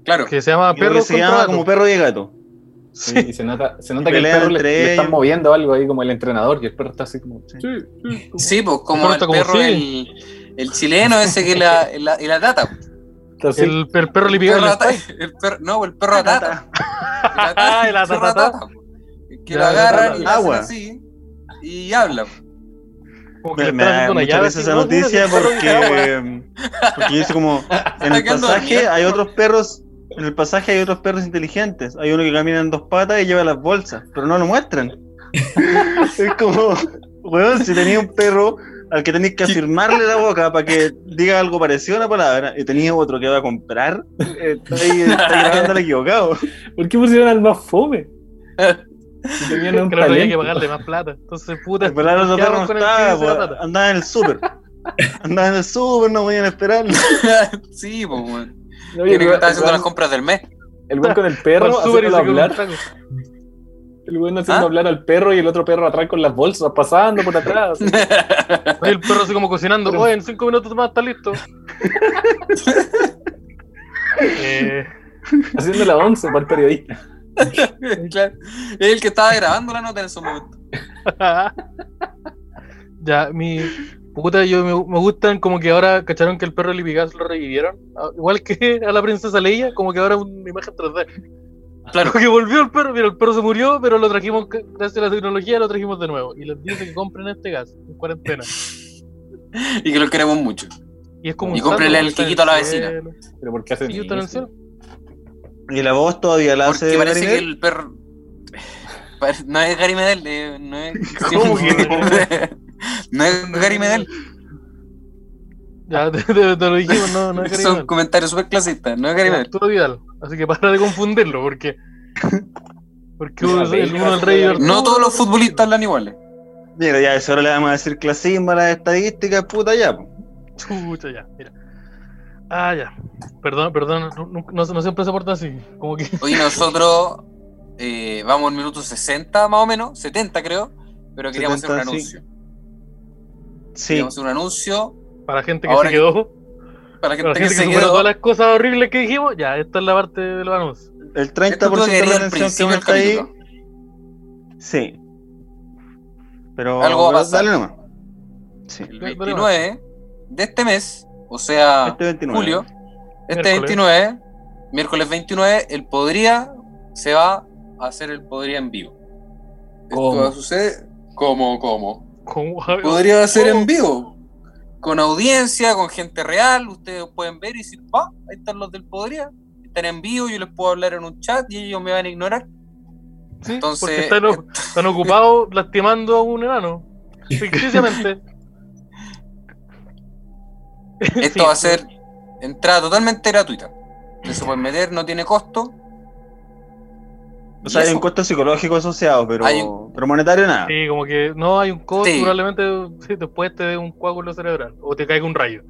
Claro. Que se llama que Perros se llama como perro y gato. Sí, Y se nota, se nota Y que el perro le, le están moviendo algo ahí como el entrenador y el perro está así como... Sí. Sí, sí, como- Sí, pues como perro el como perro, sí. el, el chileno ese que la, la, y la tata. así. El, el perro le perro perro- no, el perro atata. Ah, el perro atatata. Que lo agarran y agua. así y habla. Como Me, da haciendo una mucha llave risa así, esa noticia perro porque, porque dice como en el pasaje hay otros perros, en el pasaje hay otros perros inteligentes. Hay uno que camina en dos patas y lleva las bolsas, pero no lo muestran. es como, weón, si tenía un perro al que tenéis que afirmarle la boca para que diga algo parecido a una palabra y tenía otro que va a comprar, eh, está ahí, está grabando al equivocado. ¿Por qué pusieron al más fome? Si tenían un Que no había que pagarle más plata. Entonces, puta. Andaba en el súper. Andaba en el súper, no podían esperarlo. sí, pues, weón. Oye, Tiene que el estar haciendo las compras del mes. El weón con el perro haciéndolo hablar. El weón haciendo ¿Ah? hablar al perro y el otro perro atrás con las bolsas, pasando por atrás. Oye, el perro así como cocinando. Oye, en cinco minutos más está listo. eh, haciendo la once para el periodista. Claro. Es el que estaba grabando la nota en ese momento. ya, mi puta, yo me, me gustan como que ahora cacharon que el perro de Lipigas lo revivieron. Igual que a la princesa Leia, como que ahora es una imagen 3D. Claro. Que volvió el perro, mira, el perro se murió, pero lo trajimos, gracias a la tecnología, lo trajimos de nuevo. Y les dice que compren este gas en cuarentena. Y que lo queremos mucho. Y es como Y santo, el quiquito a la vecina. Pero ¿por qué hacen eso? Y la voz todavía la hace. Porque parece que el perro. No es Gary Medel, eh, no es. ¿Cómo que no es Gary Medel. Ya, te, te- te lo dijimos, no, no es Gary Son Medel. comentarios súper clasistas, no es Gary Es Medel. Arturo Vidal. Así que para de confundirlo, porque. Porque uno es el, uno el rey no Arturo, No todos los futbolistas hablan iguales. Mira, ya, eso ahora le vamos a decir clasismo a las estadísticas, puta ya. po. Chucha, ya, mira. Ah, ya. Perdón, perdón, no, no- no- no siempre se porta así. Como que. Hoy nosotros eh, vamos al minuto 60 más o menos, 70 creo, pero queríamos 70, hacer un anuncio. Sí. Queríamos hacer un anuncio Para gente que Ahora se quedó. para la Para gente que gente que se quedó. todas las cosas horribles que dijimos, ya, esta es la parte de los anuncios. El Esto 30% tuvo que de la atención que está ahí. Sí. Pero. Algo va a pasar. Dale nomás. Sí. El Ya, dale 29 de este mes, o sea, Este 29. julio, este Miércoles. 29, miércoles 29, el Podría se va a hacer el Podría en vivo. ¿Cómo? Esto va a suceder. ¿Cómo, cómo? Como- Podría ser ¿Cómo? en vivo. Con audiencia, con gente real, ustedes pueden ver y decir, va, ahí están los del Podría. Están en vivo, yo les puedo hablar en un chat y ellos me van a ignorar. Sí, Entonces, porque están, ocupados lastimando a un enano. Ficticiamente. Esto Sí, va a ser entrada totalmente gratuita. Se pueden meter, no tiene costo. O sea, hay un costo psicológico asociado, pero, Hay un- pero monetario nada. Sí, como que no hay un costo, Sí. probablemente sí, después te dé un coágulo cerebral o te caiga un rayo.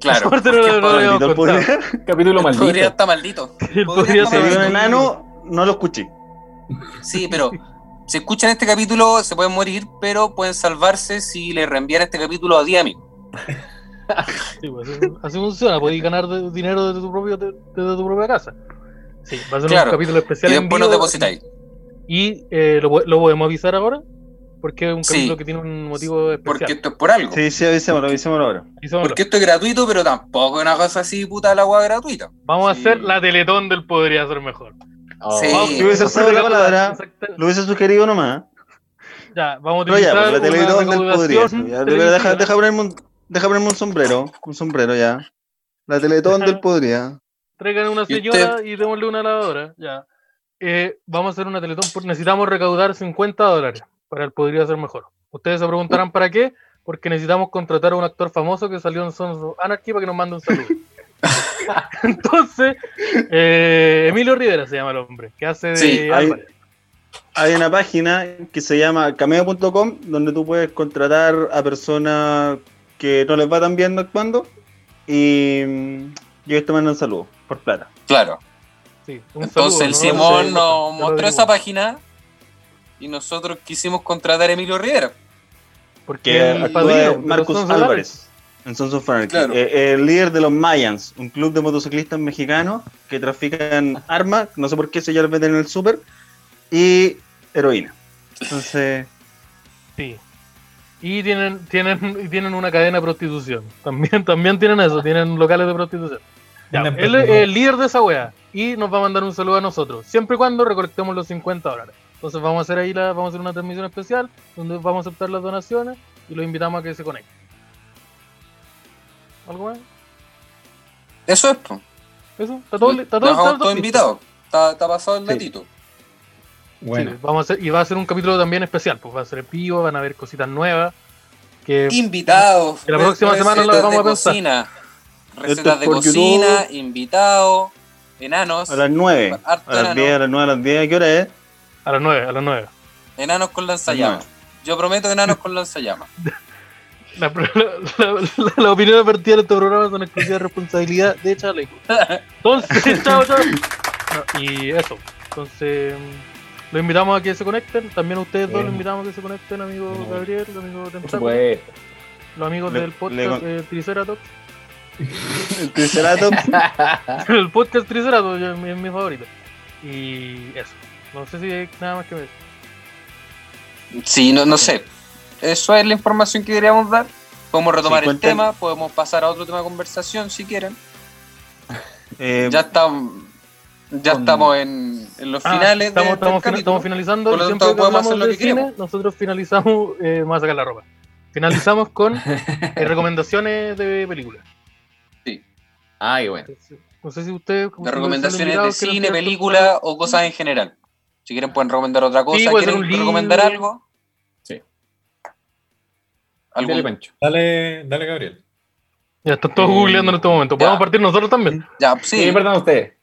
Claro. No Podría- Maldito poder. Capítulo el maldito. Podría está maldito. El Podría podría estar maldito. enano, no lo escuché. Sí, pero si escuchan este capítulo se pueden morir, pero pueden salvarse si le reenvían este capítulo a 10 amigos. Sí, pues, así, así funciona, podéis ganar de- dinero desde tu, propio, de- desde tu propia casa. Sí, va a ser Claro. un capítulo Y especial en después nos depositáis. Y eh, ¿lo, lo podemos avisar ahora, porque es un Sí. capítulo que tiene un motivo especial. Porque esto es por algo. Sí, sí, avisémoslo, avisémoslo ahora. Avisémoslo. Porque esto es gratuito, pero tampoco es una cosa así, puta, la agua gratuita. Vamos Sí. a hacer la teletón del podría ser mejor. Oh. Sí. Vamos- Si hubiese usado la palabra, lo hubiese sugerido nomás. Ya, vamos a Pero ya, utilizar pues la Teletón del podría. recaudación Ya, pero deja, deja, ponerme un, deja ponerme un sombrero. Un sombrero ya. La Teletón del podría. Traigan una ¿Y señora y démosle una lavadora. Ya. Eh, vamos a hacer una teletón. por- necesitamos recaudar 50 dólares para el podría ser mejor. Ustedes se preguntarán para qué. Porque necesitamos contratar a un actor famoso que salió en Sons of Anarchy para que nos mande un saludo. Entonces, eh, Emilio Rivera se llama el hombre, que hace de Sí, hay-. Hay una página que se llama cameo.com donde tú puedes contratar a personas que no les va tan bien actuando y, y ellos te mandan saludos por plata. Claro. Sí, un Entonces saludo, el ¿no? Simón Sí, nos mostró esa página y nosotros quisimos contratar a Emilio Rivera. Porque actúa Anarchy. Álvarez en Sons of Anarchy. Claro. Eh, el líder de los Mayans, un club de motociclistas mexicanos que trafican armas, no sé por qué, se ya lo venden en el súper, y heroína. Entonces, Sí. Y tienen, tienen, y tienen una cadena de prostitución. También, también tienen eso, tienen locales de prostitución. Ya, él es el líder de esa wea. Y nos va a mandar un saludo a nosotros. Siempre y cuando recolectemos los 50 dólares. Entonces vamos a hacer ahí la, vamos a hacer una transmisión especial donde vamos a aceptar las donaciones y los invitamos a que se conecten. ¿Algo más? Eso es, pues. ¿Eso? ¿Está todo, está todo, está todo invitados. Está, está pasado el Sí. datito. Bueno, Sí, vamos a hacer, y va a ser un capítulo también especial, pues va a ser vivo, van a haber cositas nuevas. Que Invitados. Que la próxima semana la recetas vamos a pensar. cocina. Recetas es de cocina, YouTube. invitados, enanos. a las 9, Harto a las enano. 10, a las 9, a las 10, ¿a qué hora es? a las 9, a las 9. Enanos con lanzallamas. Yo prometo enanos con lanzallamas. La, la, la, la opinión vertida en este programa son exclusiva responsabilidad de Chaleco. Entonces, chao, chao. No, y eso. Entonces, los invitamos a que se conecten. También a ustedes dos los invitamos a que se conecten, amigo. Gabriel, amigo supuesto. los amigos Le- del podcast le- eh, Triceratops. El Triceratops. el podcast Triceratops yo- es mi, es mi favorito. Y eso. No sé si hay nada más que ver. Sí, no, no sé. Eso es la información que queríamos dar. Podemos retomar el tema, podemos pasar a otro tema de conversación si quieren. Eh, Ya estamos, ya Con- estamos en, en los Ah, finales de- estamos, del estamos, fina- capítulo. estamos finalizando. Por lo siempre tanto, que podemos hablamos hacer lo de que cine, queremos. nosotros finalizamos. Eh, vamos a sacar la ropa. Finalizamos con eh, recomendaciones de películas. Ay, bueno. No sé si ustedes. de recomendaciones de cine, película o cosas en general. Si quieren pueden recomendar otra cosa, Sí, quieren recomendar algo. Sí. ¿Algún- Dale, Pancho. Dale, dale, Gabriel. Ya están todos Eh, googleando en este momento. ¿Podemos ya. partir nosotros también? Ya, Sí, sí. perdón, ustedes.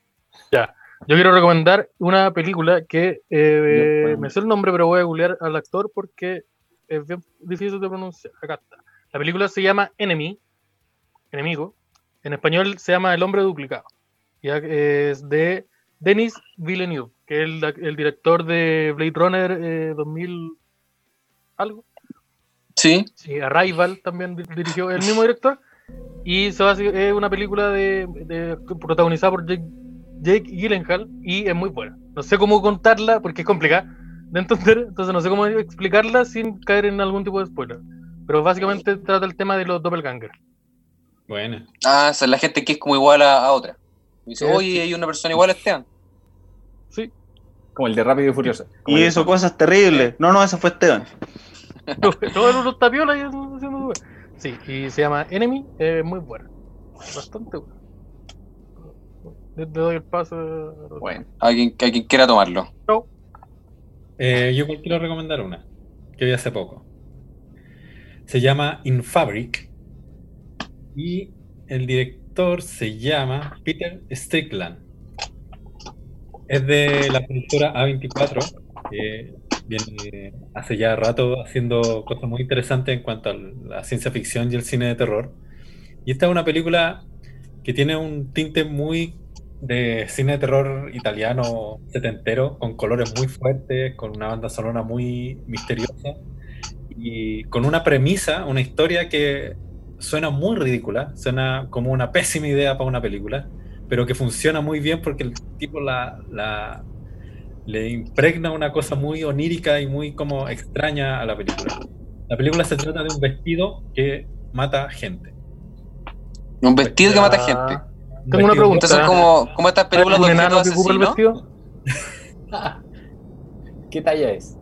Yo quiero recomendar una película que eh, Ya, bueno. me sé el nombre, pero voy a googlear al actor porque es bien difícil de pronunciar. Acá está. La película se llama Enemy, enemigo. En español se llama El hombre duplicado. Ya es de Denis Villeneuve, que es el, el director de Blade Runner eh, 2000 algo. Sí. Sí, Arrival también di- dirigió el mismo director. Y se es una película de, de- protagonizada por Jake, Jake Gyllenhaal y es muy buena. No sé cómo contarla porque es complicada de entender, entonces no sé cómo explicarla sin caer en algún tipo de spoiler. Pero básicamente trata el tema de los doppelganger. Bueno. Ah, esa es la gente que es como igual a, a otra. Y dice, oye, sí. hay una persona igual a Esteban. Sí, Como el de Rápido y Furioso. Como y el- eso, cosas terribles. No, no, eso fue Esteban. todo el mundo tapiola y haciendo. Sí, y se llama Enemy, es muy buena. Bastante buena. Le le doy el paso. a- Bueno. A quien, a quien quiera tomarlo. Eh, yo quiero recomendar una que vi hace poco. Se llama In Fabric y el director se llama Peter Strickland. Es de la productora A24, que viene hace ya rato haciendo cosas muy interesantes en cuanto a la ciencia ficción y el cine de terror. Y esta es una película que tiene un tinte muy de cine de terror italiano setentero, con colores muy fuertes, con una banda sonora muy misteriosa y con una premisa, una historia que suena muy ridícula, suena como una pésima idea para una película, pero que funciona muy bien porque el tipo la, la- le impregna una cosa muy onírica y muy como extraña a la película. La película se trata de un vestido que mata gente. Un vestido que mata Ah, gente. Un Tengo una pregunta. Entonces, como, como estas películas ¿Un de enano que ocupa el vestido? ¿Qué talla es?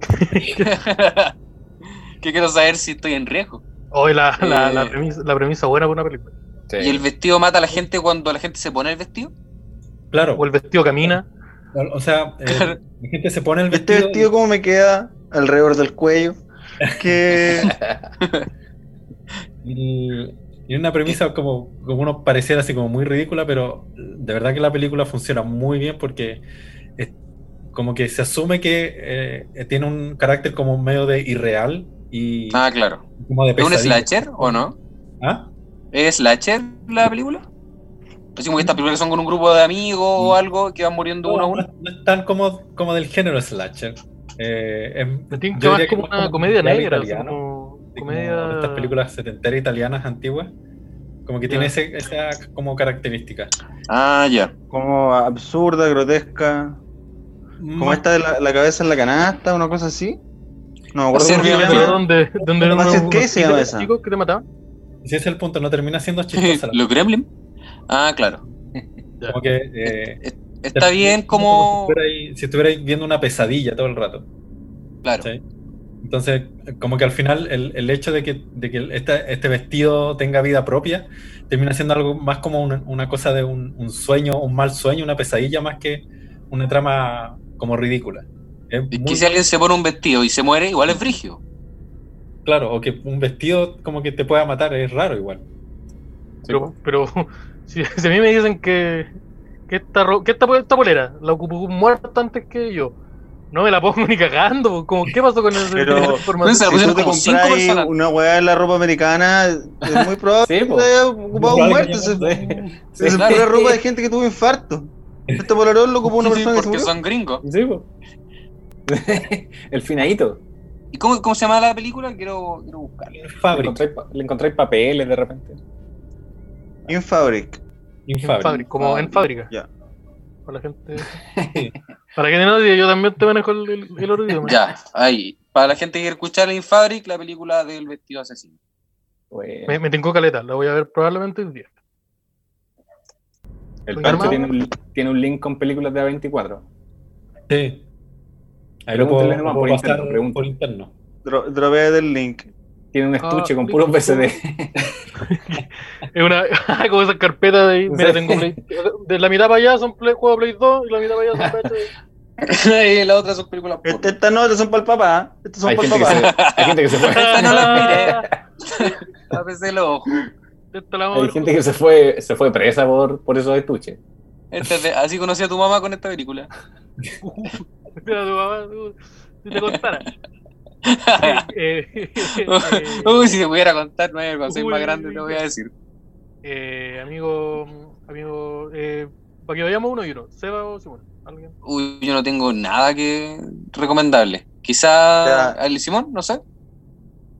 que quiero saber si estoy en riesgo. Hoy la, la, Eh. la, premisa, la premisa buena para una película. Sí. ¿Y el vestido mata a la gente cuando la gente se pone el vestido? Claro, O el vestido camina. o sea, eh, Claro. la gente se pone el Este vestido. vestido, ¿cómo me queda? Alrededor del cuello. Que. Y, y una premisa como, como uno pareciera así como muy ridícula, pero de verdad que la película funciona muy bien porque es como que se asume que eh, tiene un carácter como medio de irreal y Ah, claro. como de ¿Es un slasher o no? ¿Ah? ¿Es slasher la película? Así como que estas películas son con un grupo de amigos o algo que van muriendo uno a No, uno. no- es tan como, como del género slasher. Eh, es- como es una un comedia negra. italiano. como como comedia. de estas películas setenteras italianas antiguas. Como que tiene ese, esa como característica. Ah, ya. Como absurda, grotesca. Como Más- esta de la, la cabeza en la canasta, una cosa así. No me acuerdo llama. Donde eran Basket unos- Case se llama esa. chicos que te mataban. Si ese es el punto, no termina siendo chistosa. la ¿Los Gremlin? Ah, claro. Como que eh, Está bien como... Si estuvierais, si viendo una pesadilla todo el rato. Claro. ¿sí? Entonces, como que al final el, el hecho de que, de que este, este vestido tenga vida propia termina siendo algo más como una, una cosa de un, un sueño, un mal sueño, una pesadilla, más que una trama como ridícula. Es muy- que si alguien se pone un vestido y se muere, igual es frigio. Claro, o que un vestido como que te pueda matar es raro igual. Pero, pero si, si a mí me dicen que, que, esta, que esta, esta polera la ocupó un muerto antes que yo No me la pongo ni cagando. Como, ¿Qué pasó con esa Pero- información? se Si tú te compras una weá en la ropa americana, es muy probable Sí, que haya ocupado un muerto. que claro. pura ropa de gente que tuvo infarto. Este polarol lo ocupó una Sí, persona que se porque murió. son gringos. Sí, po. El finadito. ¿Y cómo, cómo se llama la película? Quiero, quiero buscarla. Le Fabric. encontráis, pa- le encontráis papeles de repente. In Fabric. En Infabric. fábrica, como en fábrica. Ya. Para la gente. Para que no diga, yo también te manejo el, el, el otro idioma. Ya, ahí. Para la gente que quiere escuchar In Fabric, la película del vestido asesino. Bueno, Me, me tengo caleta, la voy a ver probablemente hoy día. el ¿Estoy Pancho tiene un, tiene un link con películas de A24. Sí. Ahí lo puedo, lo puedo por pasar interno, pregunta. por interno. Dro dropea del link. Tiene un Ah, estuche con link puros con- VCD. Es una. como esas carpetas de ahí. Mira, tengo Play. De la mitad para allá son Play, juego Play 2 y la mitad para allá son PH. y la otra son películas. Este, estas notas son para el papá. Estas son Hay para el papá. se, hay gente que se fue. Esta no la miré. Tápese el ojo. Esta la Hay gente que se fue, se fue presa por, por esos estuches. Este así conocí a tu mamá con esta película. tu mamá, tú, si te contara. Eh, eh, eh, Uy, si te pudiera contar, no, cuando soy más grande te voy a decir. eh, amigo, amigo, eh, para que vayamos uno y uno, Seba o Simón, alguien. Uy, yo no tengo nada que recomendable. Quizá Ya. al Simón, no sé.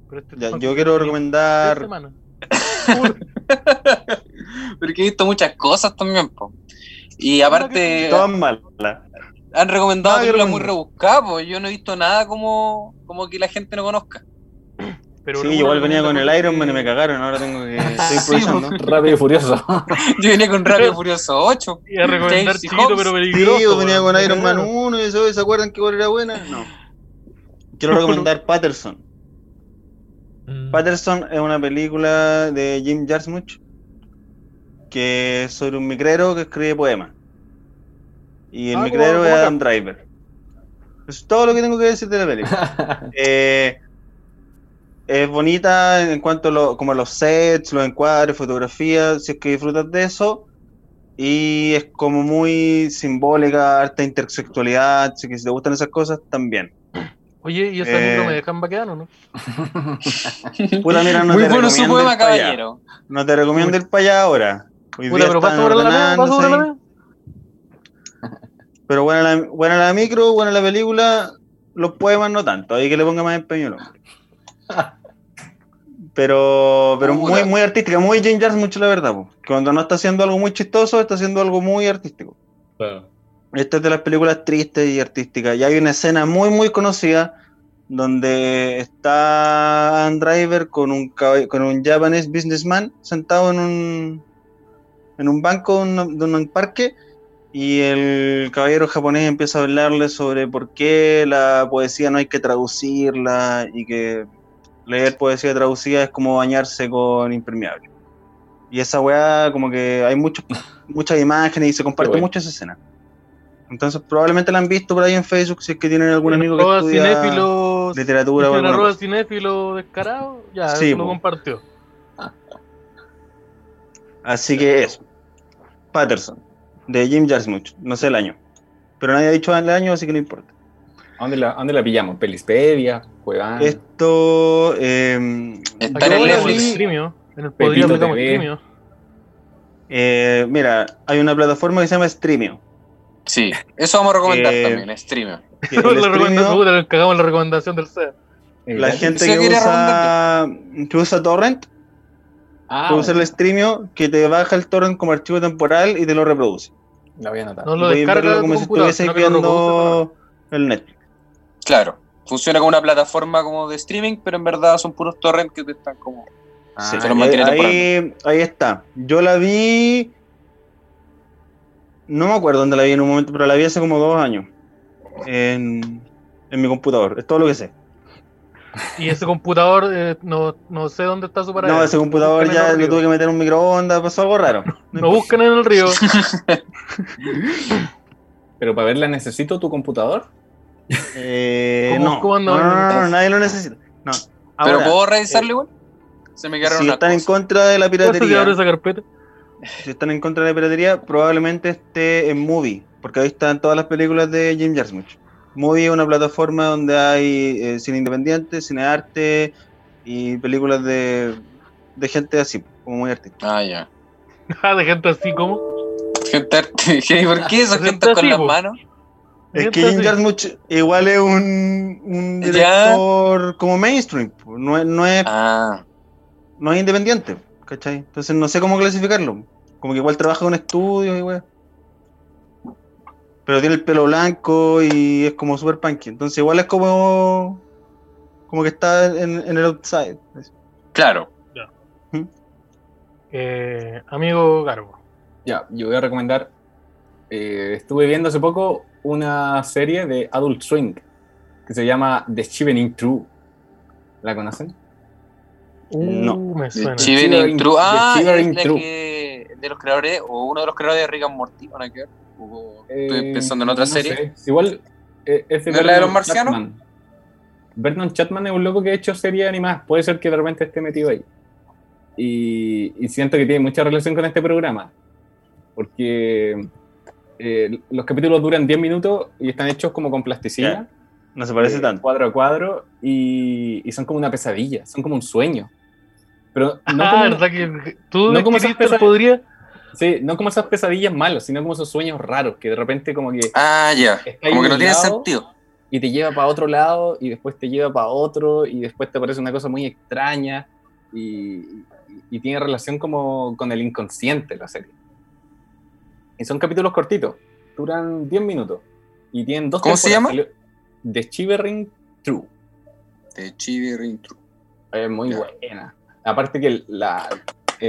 Pero este Ya, yo quiero recomendar. semanas. Porque he visto muchas cosas también, po. Y aparte, Todas malas. Han recomendado Nada que películas muy rebuscadas, pues yo no he visto nada como, como que la gente no conozca. Pero Sí, igual venía con el Iron Man y me cagaron. Ahora tengo que. Estoy Sí. Rápido y furioso. Yo venía con Rápido y Furioso 8. Iba a recomendar y chiquito pero Sí, peligroso. yo venía con Iron Man cagaron. 1 y eso. ¿Se acuerdan que igual era buena? No. Quiero recomendar Patterson. Mm. Patterson es una película de Jim Jarmusch que es sobre un micrero que escribe poemas. Y el Ah, como- es Adam Driver. Eso es todo lo que tengo que decir de la película. Eh, es bonita en cuanto a, lo- como a los sets, los encuadres, fotografías, si es que disfrutas de eso. Y es como muy simbólica, harta intersexualidad, así que si te gustan esas cosas, también. Oye, ¿y esa Eh, micro me dejan baqueano, no? Puta, mira, no Muy te bueno su poema, caballero. No te recomiendo ir para allá ahora. Hoy Puta, día pero paso sobre la la. Pero buena la, buena la micro, buena la película, los poemas no tanto, hay que le ponga más empeño hombre. Pero, pero muy, muy artística, muy Jane Jarmusch mucho la verdad. po. Cuando no está haciendo algo muy chistoso, está haciendo algo muy artístico. Claro. Esta es de las películas tristes y artísticas. Y hay una escena muy, muy conocida donde está Driver con un, con un Japanese businessman sentado en un, en un banco de un, de un parque y el caballero japonés empieza a hablarle sobre por qué la poesía no hay que traducirla y que leer poesía traducida es como bañarse con impermeable. Y esa weá, como que hay muchos muchas imágenes y se comparte bueno. mucho esa escena. Entonces probablemente la han visto por ahí en Facebook si es que tienen algún amigo que Arroba estudia cinéfilo, literatura o cosa. cinéfilo descarado, ya, Sí, lo compartió. Así que eso. Patterson, de Jim Jarmusch, no sé el año. Pero nadie ha dicho el año, así que no importa. ¿A dónde la, dónde la pillamos? ¿Pelispedia? ¿Cuevana? Esto, eh, Está yo en el la streamio. En el podría eh, mira, hay una plataforma que se llama Streamio. Sí, eso vamos a recomendar Eh, también, el la Streamio, cagamos la recomendación del SEA. Eh, la gente que usa, que usa Torrent, Ah, puede usar el Streamio que te baja el Torrent como archivo temporal y te lo reproduce. la voy a anotar. No lo descarga como si reproduce viendo el Netflix. Claro, funciona como una plataforma como de streaming, pero en verdad son puros torrents que te están como... Ah, Sí, ahí, ahí, ahí está. Yo la vi. No me acuerdo dónde la vi en un momento, pero la vi hace como dos años. En, en mi computador. Es todo lo que sé. Y ese computador, eh, no, no sé dónde está su parada. No, ese computador ya lo tuve que meter en un microondas, pasó algo raro. Lo buscan en el río. Pero para verla necesito tu computador. Eh, ¿Cómo- no, cómo no, no, no, no, nadie lo necesita. No. ¿Pero puedo revisarlo eh, igual? Se me quedaron si están en contra de la ¿Cuál se abre piratería, esa carpeta? si están en contra de la piratería, probablemente esté en Movie, porque ahí están todas las películas de Jim Jarmusch. Movie es una plataforma donde hay eh, cine independiente, cine arte y películas de, de gente así, como muy artística. Ah, ya. Ah, de gente así como. Gente arte- ¿Por qué esos Gente gente con así, las manos? Es que Jim. Jarmusch igual es un, un Ya. director como mainstream, no es, no, es, Ah, no es independiente, ¿cachai? Entonces no sé cómo clasificarlo. Como que igual trabaja con estudios y weá. Pero tiene el pelo blanco y es como super punky. Entonces igual es como. Como que está en, en el outside. claro. Eh, amigo Garbo. Ya, yo voy a recomendar. eh, estuve viendo hace poco una serie de Adult Swing que se llama The Shivening True. ¿La conocen? No. Uh, me The suena. Shivering Shivering- True. Ah, The es Shivering la True. que de los creadores, o uno de los creadores de Rick and Morty, ¿o estoy Eh, pensando en otra no serie. sé. Igual eh, es ¿No es la de los marcianos? Chapman. Vernon Chatman es un loco que ha hecho series animadas. Puede ser que de repente esté metido ahí. Y, y siento que tiene mucha relación con este programa. Porque eh, los capítulos duran 10 minutos y están hechos como con plasticina. No se parece eh, tanto. Cuadro a cuadro. Y, y son como una pesadilla. Son como un sueño. Pero no ah, como, ¿verdad que tú no como esas podría? Sí, no como esas pesadillas malas, sino como esos sueños raros que de repente como que Ah, ya. Como que no tiene sentido. y te lleva para otro lado y después te lleva para otro y después te parece una cosa muy extraña y, y- tiene relación como con el inconsciente la serie. Y son capítulos cortitos, duran 10 minutos y tienen dos ¿Cómo se llama? The Shivering True. De Shivering True. Es muy buena. Aparte que la-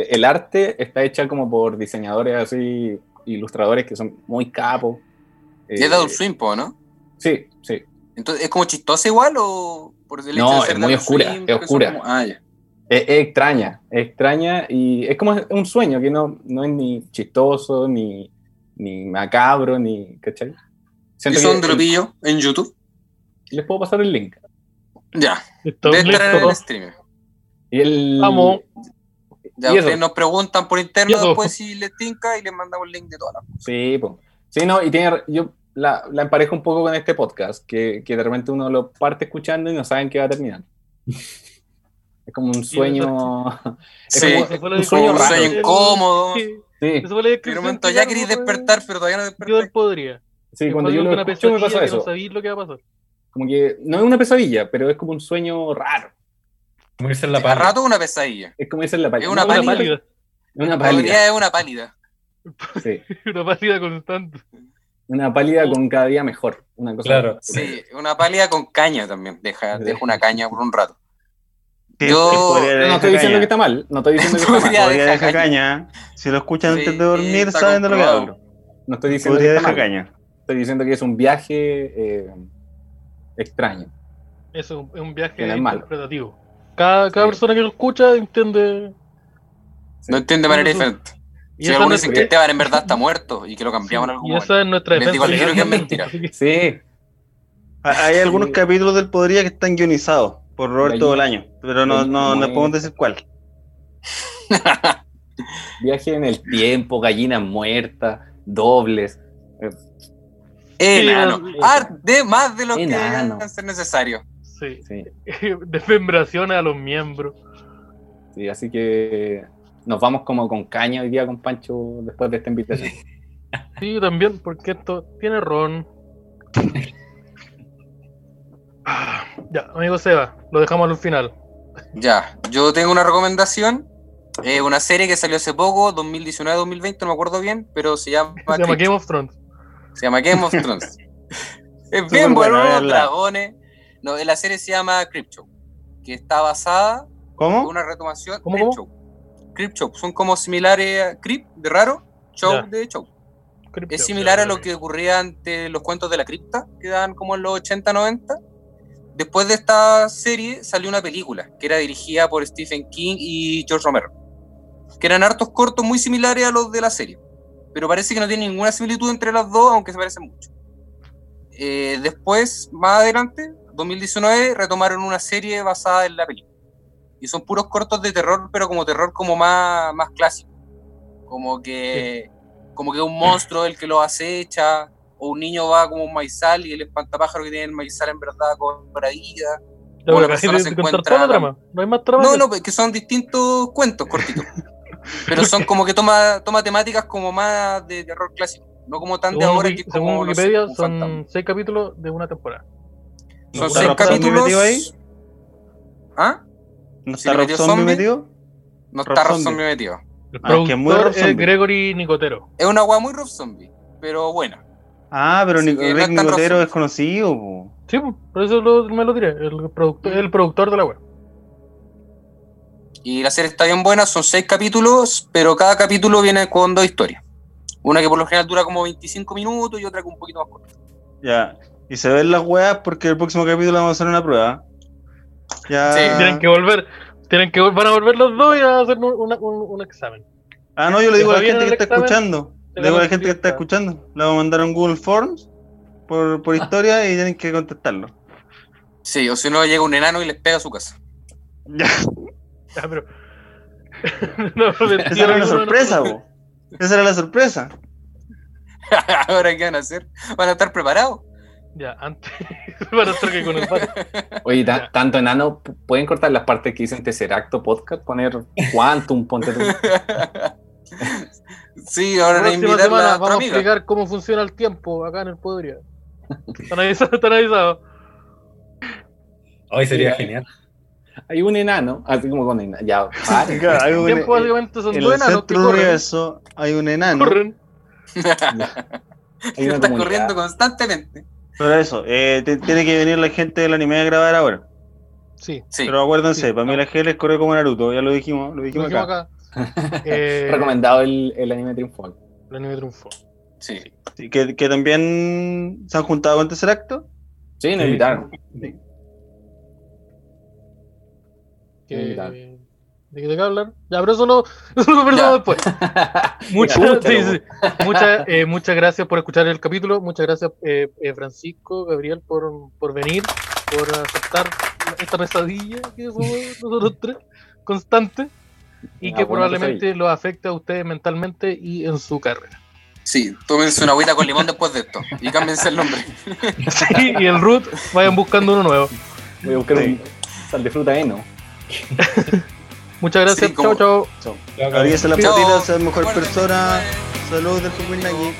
el- el arte está hecha como por diseñadores así, ilustradores que son muy capos. Y es Eh, de Adult Swim, po, ¿no? Sí, sí. Entonces, ¿es como chistosa igual o por el No, de es ser muy oscura, Swim, es que son oscura. como- Ah, ya. Es, es extraña, es extraña y es como un sueño que no, no es ni chistoso, ni, ni macabro, ni. ¿Cachai? ¿Y Siento eso que dónde lo el- pillo? ¿En YouTube? Les puedo pasar el link. Ya. Debe estar en el stream. Y el, Vamos. Ya eso. ustedes nos preguntan por interno eso. después si les tinca y les mandamos el link de todas las cosas. Sí, po. Sí, no, y tiene, yo la, la emparejo un poco con este podcast, que, que de repente uno lo parte escuchando y no sabe en qué va a terminar. Es como un sueño. Es Sí, como- un sueño raro. sueño incómodo. Sí, Sí, esa fue la momento ya queréis despertar, pero todavía no el despertáis. podría. sí, cuando yo lo escucho me pesadilla pasa eso. No sabéis lo que va a pasar. Como que no es una pesadilla, pero es como un sueño raro. Como irse en la A pala. rato una pesadilla. Es como dice la pálida. Es una pálida. pálida. Una pálida. es una pálida. Sí. Una pálida constante. Una pálida con cada día mejor. Una cosa Claro. Sí, una pálida con caña también. Deja, Sí. deja una caña por un rato. Sí, Yo- No, estoy diciendo caña. que está mal. No estoy diciendo que está mal. Podría dejar caña. caña. Si lo escuchan Sí, antes de dormir, está saben de lo que hablo. No estoy diciendo que Podría está dejar mal. caña. Estoy diciendo que es un viaje eh, extraño. Eso es un viaje Que no es malo. interpretativo. Cada, cada Sí. persona que lo escucha entiende. No entiende de manera Eso- diferente. Y Si algunos dicen que Esteban en verdad está muerto y que lo cambiamos en algún y momento. esa es nuestra Les defensa. digo al tiro que es mentira. Así que- Sí, Ha- Hay algunos capítulos del Podría que están guionizados por Roberto Bolaño, pero no, no, no podemos decir cuál. viaje en el tiempo, gallinas muertas, dobles. Eh, Enano. Ah, de más de lo Enano. que es necesario. Sí. A los miembros. sí, así que nos vamos como con caña hoy día con Pancho después de esta invitación. Sí, también, porque esto tiene ron. Ah, Ya, amigo Seba, lo dejamos al final. Ya, yo tengo una recomendación. Eh, una serie que salió hace poco, 2019-2020, no me acuerdo bien, pero se llama, Se llama Game of Thrones. Se llama Game of Thrones. es bien bueno, dragones. No, la serie se llama Creep Show, que está basada en una retomación ¿Cómo, cómo? Show. Show, son como similares a Creep, de raro, Show Ya. de Show. Es similar ya, a lo que ocurría ante los cuentos de la cripta, que dan como en los 80-90. Después de esta serie salió una película que era dirigida por Stephen King y George Romero, que eran hartos cortos muy similares a los de la serie, pero parece que no tiene ninguna similitud entre las dos, aunque se parecen mucho. Eh, después, más adelante, 2019, retomaron una serie basada en la película. Y son puros cortos de terror, pero como terror como más, más clásico. Como que, como que un monstruo el que lo acecha, o un niño va como un maizal y el espantapájaro que tiene el maizal en verdad cobra vida. Ya, O la persona se encuentra- toda la trama. No hay más trama. No, no, que son distintos cuentos cortitos. Pero son como que toma, toma temáticas como más de terror clásico. No como tan de ahora que es como, no sé, Wikipedia, son fantasma. seis capítulos de una temporada. Son ¿Está seis Rob Zombie capítulos. metido ahí? ¿Ah? ¿No ¿Sí está Rob Zombie zombie? metido? No Rob está Rob Zombie. Zombie metido. El Ah, es que es muy productor Rob es Zombie. Gregory Nicotero. Es una weá muy Rob Zombie, pero buena. Ah, pero Sí, Nic- no Nicotero es conocido, po. Sí, por eso lo- me lo diré. El productor, el productor de la web. Y la serie está bien buena, son seis capítulos, pero cada capítulo viene con dos historias. Una que por lo general dura como 25 minutos y otra que un poquito más corta. Ya. Y se ven las weas porque el próximo capítulo vamos a hacer una prueba. Ya. Sí, Tienen que volver. Tienen que van a volver los dos y a hacer un, una- un- un examen. Ah, no, yo le digo a la ¿Está bien gente que está examen? escuchando. Le digo a la gente que está escuchando. Le vamos a mandar un Google Forms por, por historia y tienen que contestarlo. Sí, o si no llega un enano y les pega a su casa. Ya. Ya, pero. no, Esa era la sorpresa, po. Esa era la sorpresa. Ahora, ¿qué van a hacer? ¿Van a estar preparados? Ya, antes. para estar que con el padre. Oye, ta- tanto enano, ¿pueden cortar las partes que dicen Tesseracto Podcast? Poner Quantum, ponte tú. sí, ahora La invitar a semana la vamos a explicar cómo funciona el tiempo acá en el Podría. Están avisados, están avisados. Hoy sería Sí, genial. Hay un enano, así como con enano. Ya. Claro, hay El un- tiempo básicamente son en dos el centro corren. universo hay un enano. corren. Hay una Está comunidad. corriendo constantemente. Pero eso, eh, te- tiene que venir la gente del anime a grabar ahora. Sí, Sí. Pero acuérdense, Sí. para mí la G les corre como Naruto, ya lo dijimos, lo lo dijimos dijimos acá. acá. Eh, Recomendado el, el anime triunfal. El anime triunfó. Sí. Sí, que, que también se han juntado con tercer acto. Sí, nos Sí. invitaron. Que- Sí, claro. ¿De qué hablar? Ya, pero eso lo, eso lo conversamos después. Muchas, Escúchalo, sí, sí. Muchas, eh, muchas gracias por escuchar el capítulo. Muchas gracias, eh, eh, Francisco, Gabriel, por, por venir, por aceptar esta pesadilla que somos nosotros tres, constante, y que probablemente lo afecte a ustedes mentalmente y en su carrera. Sí, tómense una agüita con limón después de esto y cámbiense el nombre. Sí, y el root, vayan buscando uno nuevo. Voy a buscar Sí. un sal de fruta heno. Muchas gracias. Sí, como- chao, chao. Abríese la patita, ser mejor persona. Saludos del Pupinaki.